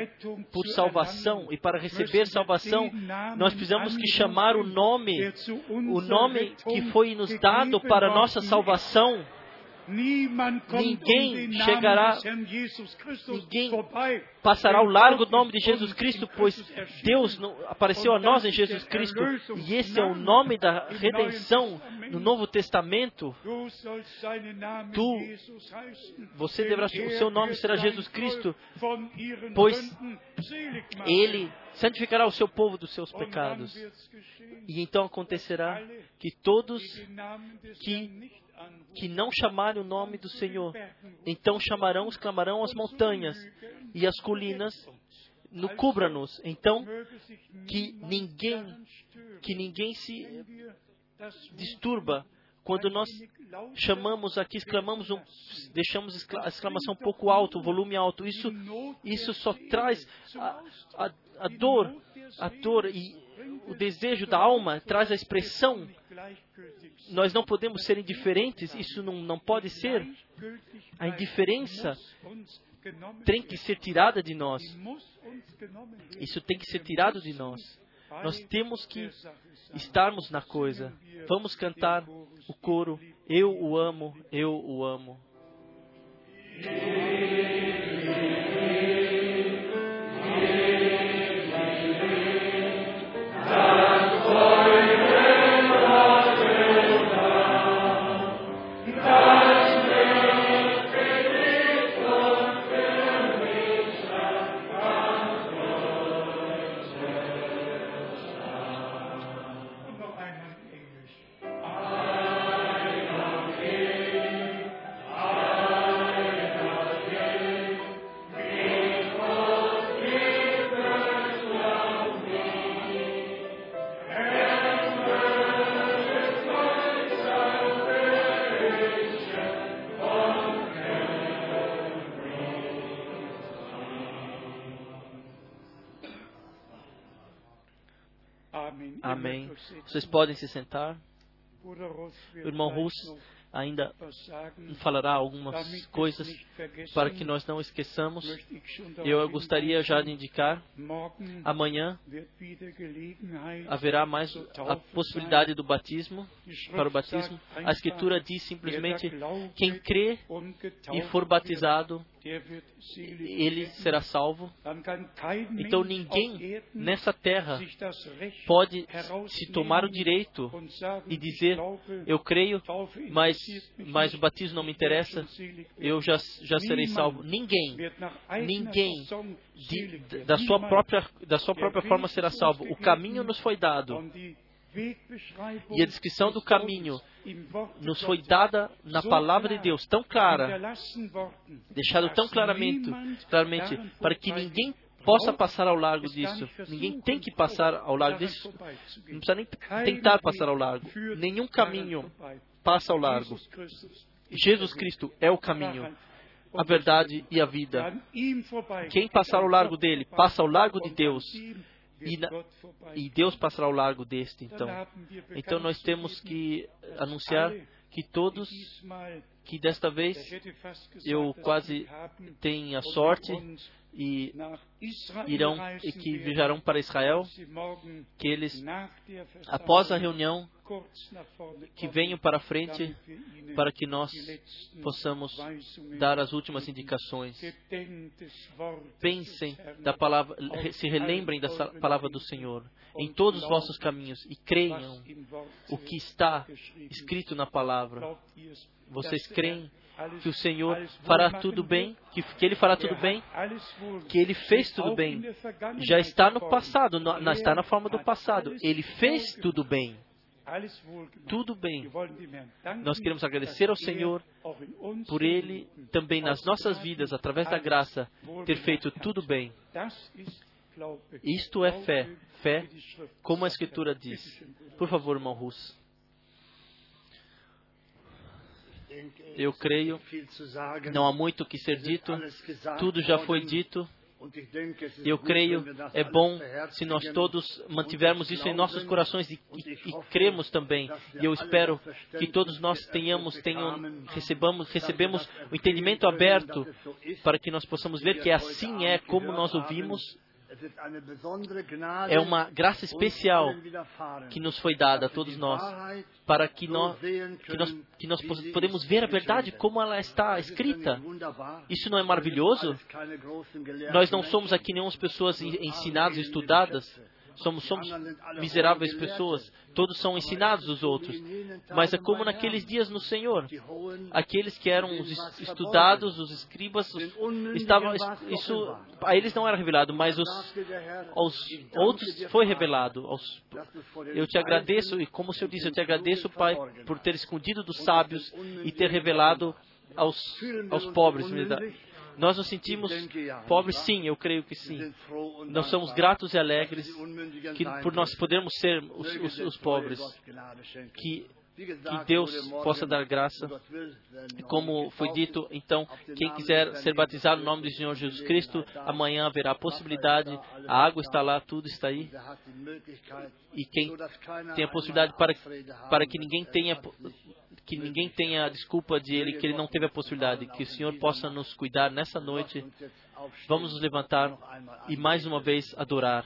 por salvação. E para receber salvação, nós precisamos que chamar o nome, o nome que foi nos dado para nossa salvação. Ninguém chegará, ninguém Passará ao largo do nome de Jesus Cristo, pois Deus apareceu a nós em Jesus Cristo. E esse é o nome da redenção no Novo Testamento. Tu, você deverá, o seu nome será Jesus Cristo, pois Ele santificará o seu povo dos seus pecados. E então acontecerá que todos que, que não chamarem o nome do Senhor, então chamarão, exclamarão as montanhas e as colinas, no cubra-nos. Então, que ninguém, que ninguém se disturba quando nós chamamos aqui, exclamamos, um, deixamos a exclamação um pouco alto, o volume alto. Isso, isso só traz a, a, a dor, a dor e o desejo da alma, traz a expressão. Nós não podemos ser indiferentes, isso não, não pode ser. A indiferença tem que ser tirada de nós. Isso tem que ser tirado de nós. Nós temos que estarmos na coisa. Vamos cantar o coro. Eu o amo, eu o amo. Vocês podem se sentar. O irmão gleich Russ noch ainda falará algumas coisas para que nós não esqueçamos. Eu gostaria já de indicar, amanhã haverá mais a possibilidade do batismo, para o batismo. A Escritura diz simplesmente: quem crê e for batizado, ele werden. será salvo. Então ninguém nessa terra pode se tomar o direito e dizer: Eu creio, mas, mas o batismo não me interessa, eu já, já serei salvo. Ninguém ninguém de- da, sua própria, da sua própria forma será salvo. O caminho nos foi dado e a descrição do caminho nos foi dada na palavra de Deus, tão clara, deixado tão claramente, claramente para que ninguém possa passar ao largo disso. Ninguém tem que passar ao largo disso. Não precisa nem tentar passar ao largo. Nenhum caminho passa ao largo. Jesus. Cristo é o caminho. A verdade e a vida. Quem passar ao largo dele, passa ao largo de Deus. E, na- e Deus passará ao largo deste, então. Então nós temos que anunciar que todos, que desta vez eu quase tenho a sorte e irão e que viajarão para Israel, que eles, após a reunião, que venham para a frente para que nós possamos dar as últimas indicações. Pensem da palavra, se relembrem da palavra do Senhor em todos os vossos caminhos e creiam o que está escrito na palavra. Vocês creem que o Senhor fará tudo bem, que, que Ele fará tudo bem, que Ele fez tudo bem. Já está no passado, na- está na forma do passado. Ele fez tudo bem. Tudo bem. Nós queremos agradecer ao Senhor por Ele também nas nossas vidas, através da graça, ter feito tudo bem. Isto é fé. Fé, como a Escritura diz. Por favor, irmão Russo. Eu creio, não há muito o que ser dito, tudo já foi dito. Eu creio, é bom se nós todos mantivermos isso em nossos corações e, e, e cremos também. E eu espero que todos nós tenhamos, tenham, recebamos, recebemos o entendimento aberto para que nós possamos ver que assim é como nós ouvimos. É uma graça especial que nos foi dada a todos nós, para que nós, que nós, que nós podemos ver a verdade como ela está escrita. Isso não é maravilhoso? Nós não somos aqui nenhuma pessoas en- ensinadas, estudadas. Somos, somos miseráveis pessoas. Todos são ensinados dos outros. Mas é como naqueles dias no Senhor. Aqueles que eram os es- estudados, os escribas, os- estavam, isso a eles não era revelado, mas os, aos outros foi revelado. Aos- eu te agradeço, e como o Senhor disse, eu te agradeço, Pai, por ter escondido dos sábios e ter revelado aos, aos pobres. Nós nos sentimos pobres, sim, eu creio que sim. Nós somos gratos e alegres que, por nós podermos ser os, os- os pobres. Que, que Deus possa dar graça. Como foi dito, então, quem quiser ser batizado no nome do Senhor Jesus Cristo, amanhã haverá possibilidade. A água está lá, tudo está aí. E quem tem a possibilidade para, para que ninguém tenha que ninguém tenha a desculpa de ele que ele não teve a possibilidade, que o Senhor possa nos cuidar nessa noite. Vamos nos levantar e mais uma vez adorar.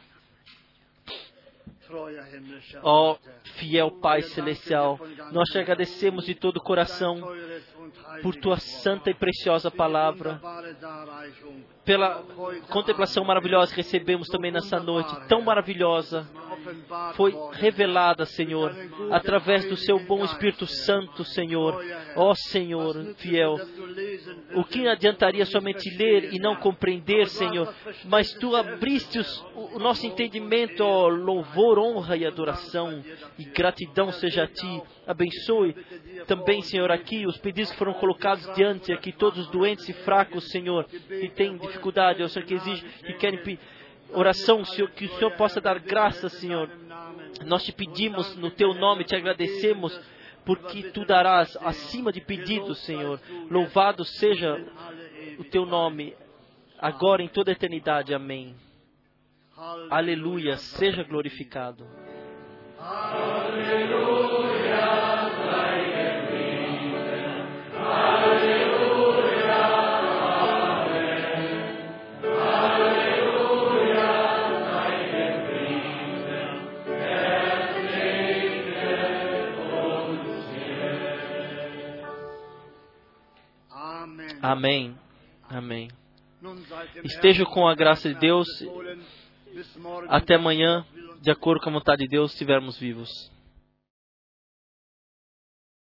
Ó fiel Pai celestial, nós te agradecemos de todo o coração por tua santa e preciosa palavra, pela contemplação maravilhosa que recebemos também nessa noite, tão maravilhosa, foi revelada, Senhor, através do seu bom Espírito Santo, Senhor. Ó Senhor, fiel, o que adiantaria somente ler e não compreender, Senhor, mas tu abriste os- o, nosso entendimento, ó louvor, honra e adoração, e gratidão seja a ti. Abençoe também, Senhor, aqui os pedidos que foram colocados diante aqui, todos os doentes e fracos, Senhor, que têm dificuldade, ó Senhor, que exigem, que querem pedir oração, Senhor, que o Senhor possa dar graça, Senhor. Nós te pedimos no teu nome, te agradecemos, porque tu darás acima de pedidos, Senhor. Louvado seja o teu nome, agora em toda a eternidade. Amém. Aleluia, seja glorificado. Amém. Amém. Esteja com a graça de Deus. Até amanhã, de acordo com a vontade de Deus, estivermos vivos.